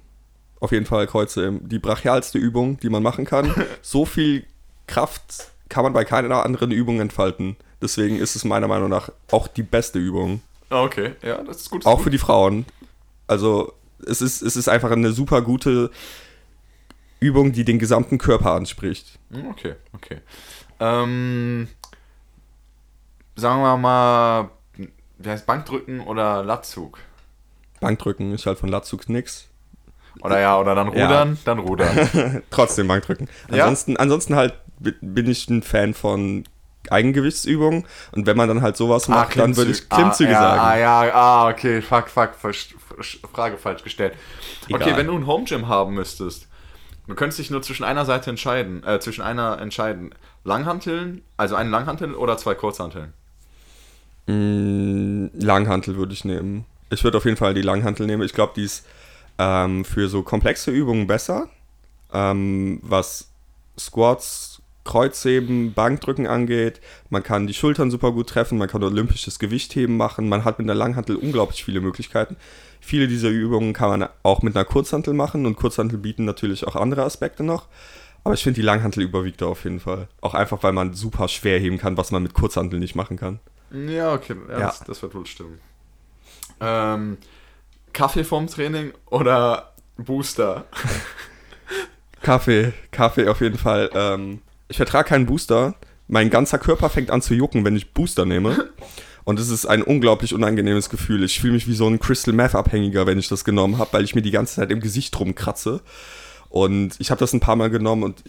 Auf jeden Fall Kreuzheben. Die brachialste Übung, die man machen kann. so viel Kraft kann man bei keiner anderen Übung entfalten. Deswegen ist es meiner Meinung nach auch die beste Übung. Okay, ja, das ist gut. auch für die Frauen. Also es ist, es ist einfach eine super gute Übung, die den gesamten Körper anspricht. Hm, okay, okay. Ähm, sagen wir mal, wie heißt Bankdrücken oder Latzug? Bankdrücken ist halt von Latzug nix. Oder ja, oder dann rudern, ja. dann rudern. Trotzdem Bankdrücken. Ansonsten, ja? ansonsten halt bin ich ein Fan von Eigengewichtsübungen und wenn man dann halt sowas ah, macht, ah, dann würde ich Klimmzüge ah, sagen. Ah, ja, ah, okay, fuck, fuck, Frage falsch gestellt. Egal. Okay, wenn du ein Home Gym haben müsstest, du könntest dich nur zwischen einer Seite entscheiden, äh, zwischen einer entscheiden. Langhanteln, also einen Langhantel oder zwei Kurzhanteln? Mm, Langhantel würde ich nehmen. Ich würde auf jeden Fall die Langhantel nehmen. Ich glaube, die ist ähm, für so komplexe Übungen besser, ähm, was Squats, Kreuzheben, Bankdrücken angeht. Man kann die Schultern super gut treffen, man kann olympisches Gewichtheben machen. Man hat mit einer Langhantel unglaublich viele Möglichkeiten. Viele dieser Übungen kann man auch mit einer Kurzhantel machen und Kurzhantel bieten natürlich auch andere Aspekte noch. Aber ich finde, die Langhantel überwiegt da auf jeden Fall. Auch einfach, weil man super schwer heben kann, was man mit Kurzhantel nicht machen kann. Ja, okay, ja, ja. Das, das, wird wohl stimmen. Ähm, Kaffee vorm Training oder Booster? Kaffee, Kaffee auf jeden Fall. Ähm, ich vertrage keinen Booster. Mein ganzer Körper fängt an zu jucken, wenn ich Booster nehme. Und es ist ein unglaublich unangenehmes Gefühl. Ich fühle mich wie so ein Crystal Meth Abhängiger, wenn ich das genommen habe, weil ich mir die ganze Zeit im Gesicht rumkratze. Und ich habe das ein paar Mal genommen und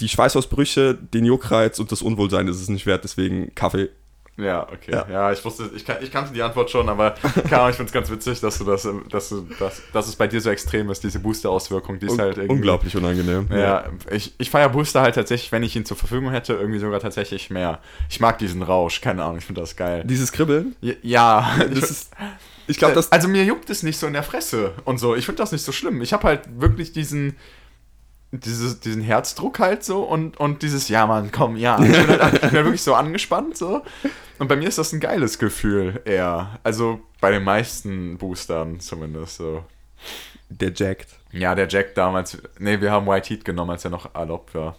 die Schweißausbrüche, den Juckreiz und das Unwohlsein ist es nicht wert. Deswegen Kaffee ja, okay. Ja. ja, ich wusste, ich, ich kannte die Antwort schon, aber keine ich finde es ganz witzig, dass du das, dass du, dass, dass es bei dir so extrem ist, diese Booster-Auswirkung, die ist Un halt irgendwie. Unglaublich unangenehm. Ja, ja. ich, ich feiere Booster halt tatsächlich, wenn ich ihn zur Verfügung hätte, irgendwie sogar tatsächlich mehr. Ich mag diesen Rausch, keine Ahnung, ich finde das geil. Dieses Kribbeln? Ja, ja das ist. Ich glaube, das. Also mir juckt es nicht so in der Fresse und so. Ich finde das nicht so schlimm. Ich habe halt wirklich diesen dieses, diesen Herzdruck halt so und, und dieses, ja Mann, komm, ja. Ich bin, halt, ich bin halt wirklich so angespannt so. Und bei mir ist das ein geiles Gefühl eher. Also bei den meisten Boostern zumindest so. Der Jacked. Ja, der Jack damals. Ne, wir haben White Heat genommen, als er noch erlaubt war.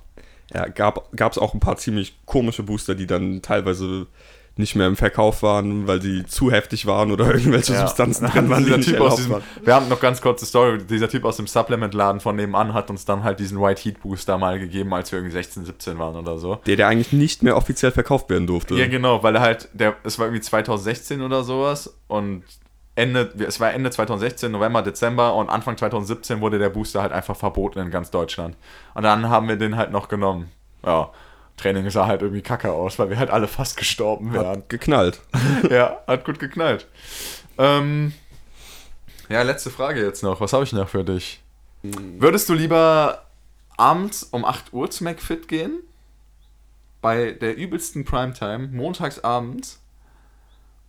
Ja, gab es auch ein paar ziemlich komische Booster, die dann teilweise nicht mehr im Verkauf waren, weil sie zu heftig waren oder irgendwelche ja. Substanzen drin waren, die nicht typ diesem, waren. Wir haben noch ganz kurze Story. Dieser Typ aus dem Supplement-Laden von nebenan hat uns dann halt diesen White Heat Booster mal gegeben, als wir irgendwie 16, 17 waren oder so. Der, der eigentlich nicht mehr offiziell verkauft werden durfte. Ja, genau, weil er halt, der, es war irgendwie 2016 oder sowas und Ende, es war Ende 2016, November, Dezember und Anfang 2017 wurde der Booster halt einfach verboten in ganz Deutschland. Und dann haben wir den halt noch genommen. Ja. Training sah halt irgendwie kacke aus, weil wir halt alle fast gestorben wären. Hat geknallt. ja, hat gut geknallt. Ähm, ja, letzte Frage jetzt noch. Was habe ich noch für dich? Würdest du lieber abends um 8 Uhr zu McFit gehen? Bei der übelsten Primetime, montags abends?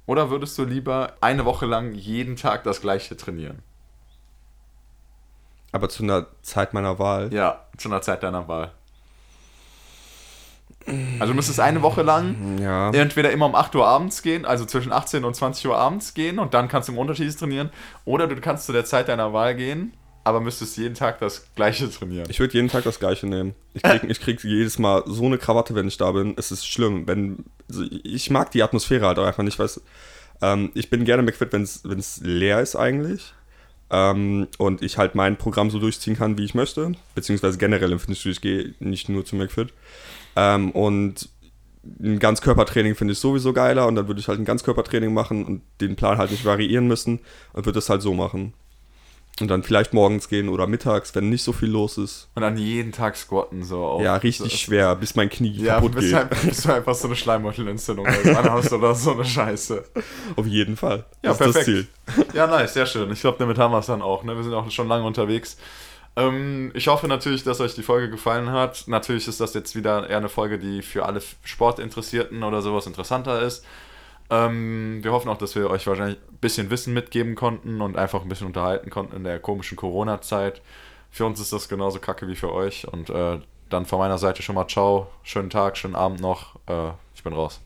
Oder würdest du lieber eine Woche lang jeden Tag das gleiche trainieren? Aber zu einer Zeit meiner Wahl? Ja, zu einer Zeit deiner Wahl. Also du müsstest eine Woche lang ja. entweder immer um 8 Uhr abends gehen, also zwischen 18 und 20 Uhr abends gehen und dann kannst du im Unterschied trainieren. Oder du kannst zu der Zeit deiner Wahl gehen, aber müsstest jeden Tag das gleiche trainieren. Ich würde jeden Tag das gleiche nehmen. Ich krieg, ich krieg jedes Mal so eine Krawatte, wenn ich da bin. Es ist schlimm. Wenn, also ich mag die Atmosphäre halt auch einfach nicht. Weiß, ähm, ich bin gerne McFit, wenn es leer ist eigentlich. Ähm, und ich halt mein Programm so durchziehen kann, wie ich möchte. Beziehungsweise generell im Fitnessstudio, ich gehe nicht nur zu McFit. Ähm, und ein Ganzkörpertraining finde ich sowieso geiler und dann würde ich halt ein Ganzkörpertraining machen und den Plan halt nicht variieren müssen und würde es halt so machen. Und dann vielleicht morgens gehen oder mittags, wenn nicht so viel los ist. Und dann jeden Tag squatten, so. Auch. Ja, richtig schwer, bis mein Knie Ja, kaputt bis, geht. halt, bis du einfach so eine Schleimbeutelentzündung hast oder so eine Scheiße. Auf jeden Fall. Ja, das perfekt. Ja, nice, sehr schön. Ich glaube, damit haben wir es dann auch. Ne? Wir sind auch schon lange unterwegs. Ähm, ich hoffe natürlich, dass euch die Folge gefallen hat. Natürlich ist das jetzt wieder eher eine Folge, die für alle Sportinteressierten oder sowas interessanter ist. Ähm, wir hoffen auch, dass wir euch wahrscheinlich ein bisschen Wissen mitgeben konnten und einfach ein bisschen unterhalten konnten in der komischen Corona-Zeit. Für uns ist das genauso kacke wie für euch. Und äh, dann von meiner Seite schon mal ciao. Schönen Tag, schönen Abend noch. Äh, ich bin raus.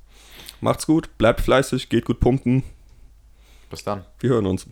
Macht's gut, bleibt fleißig, geht gut pumpen. Bis dann. Wir hören uns.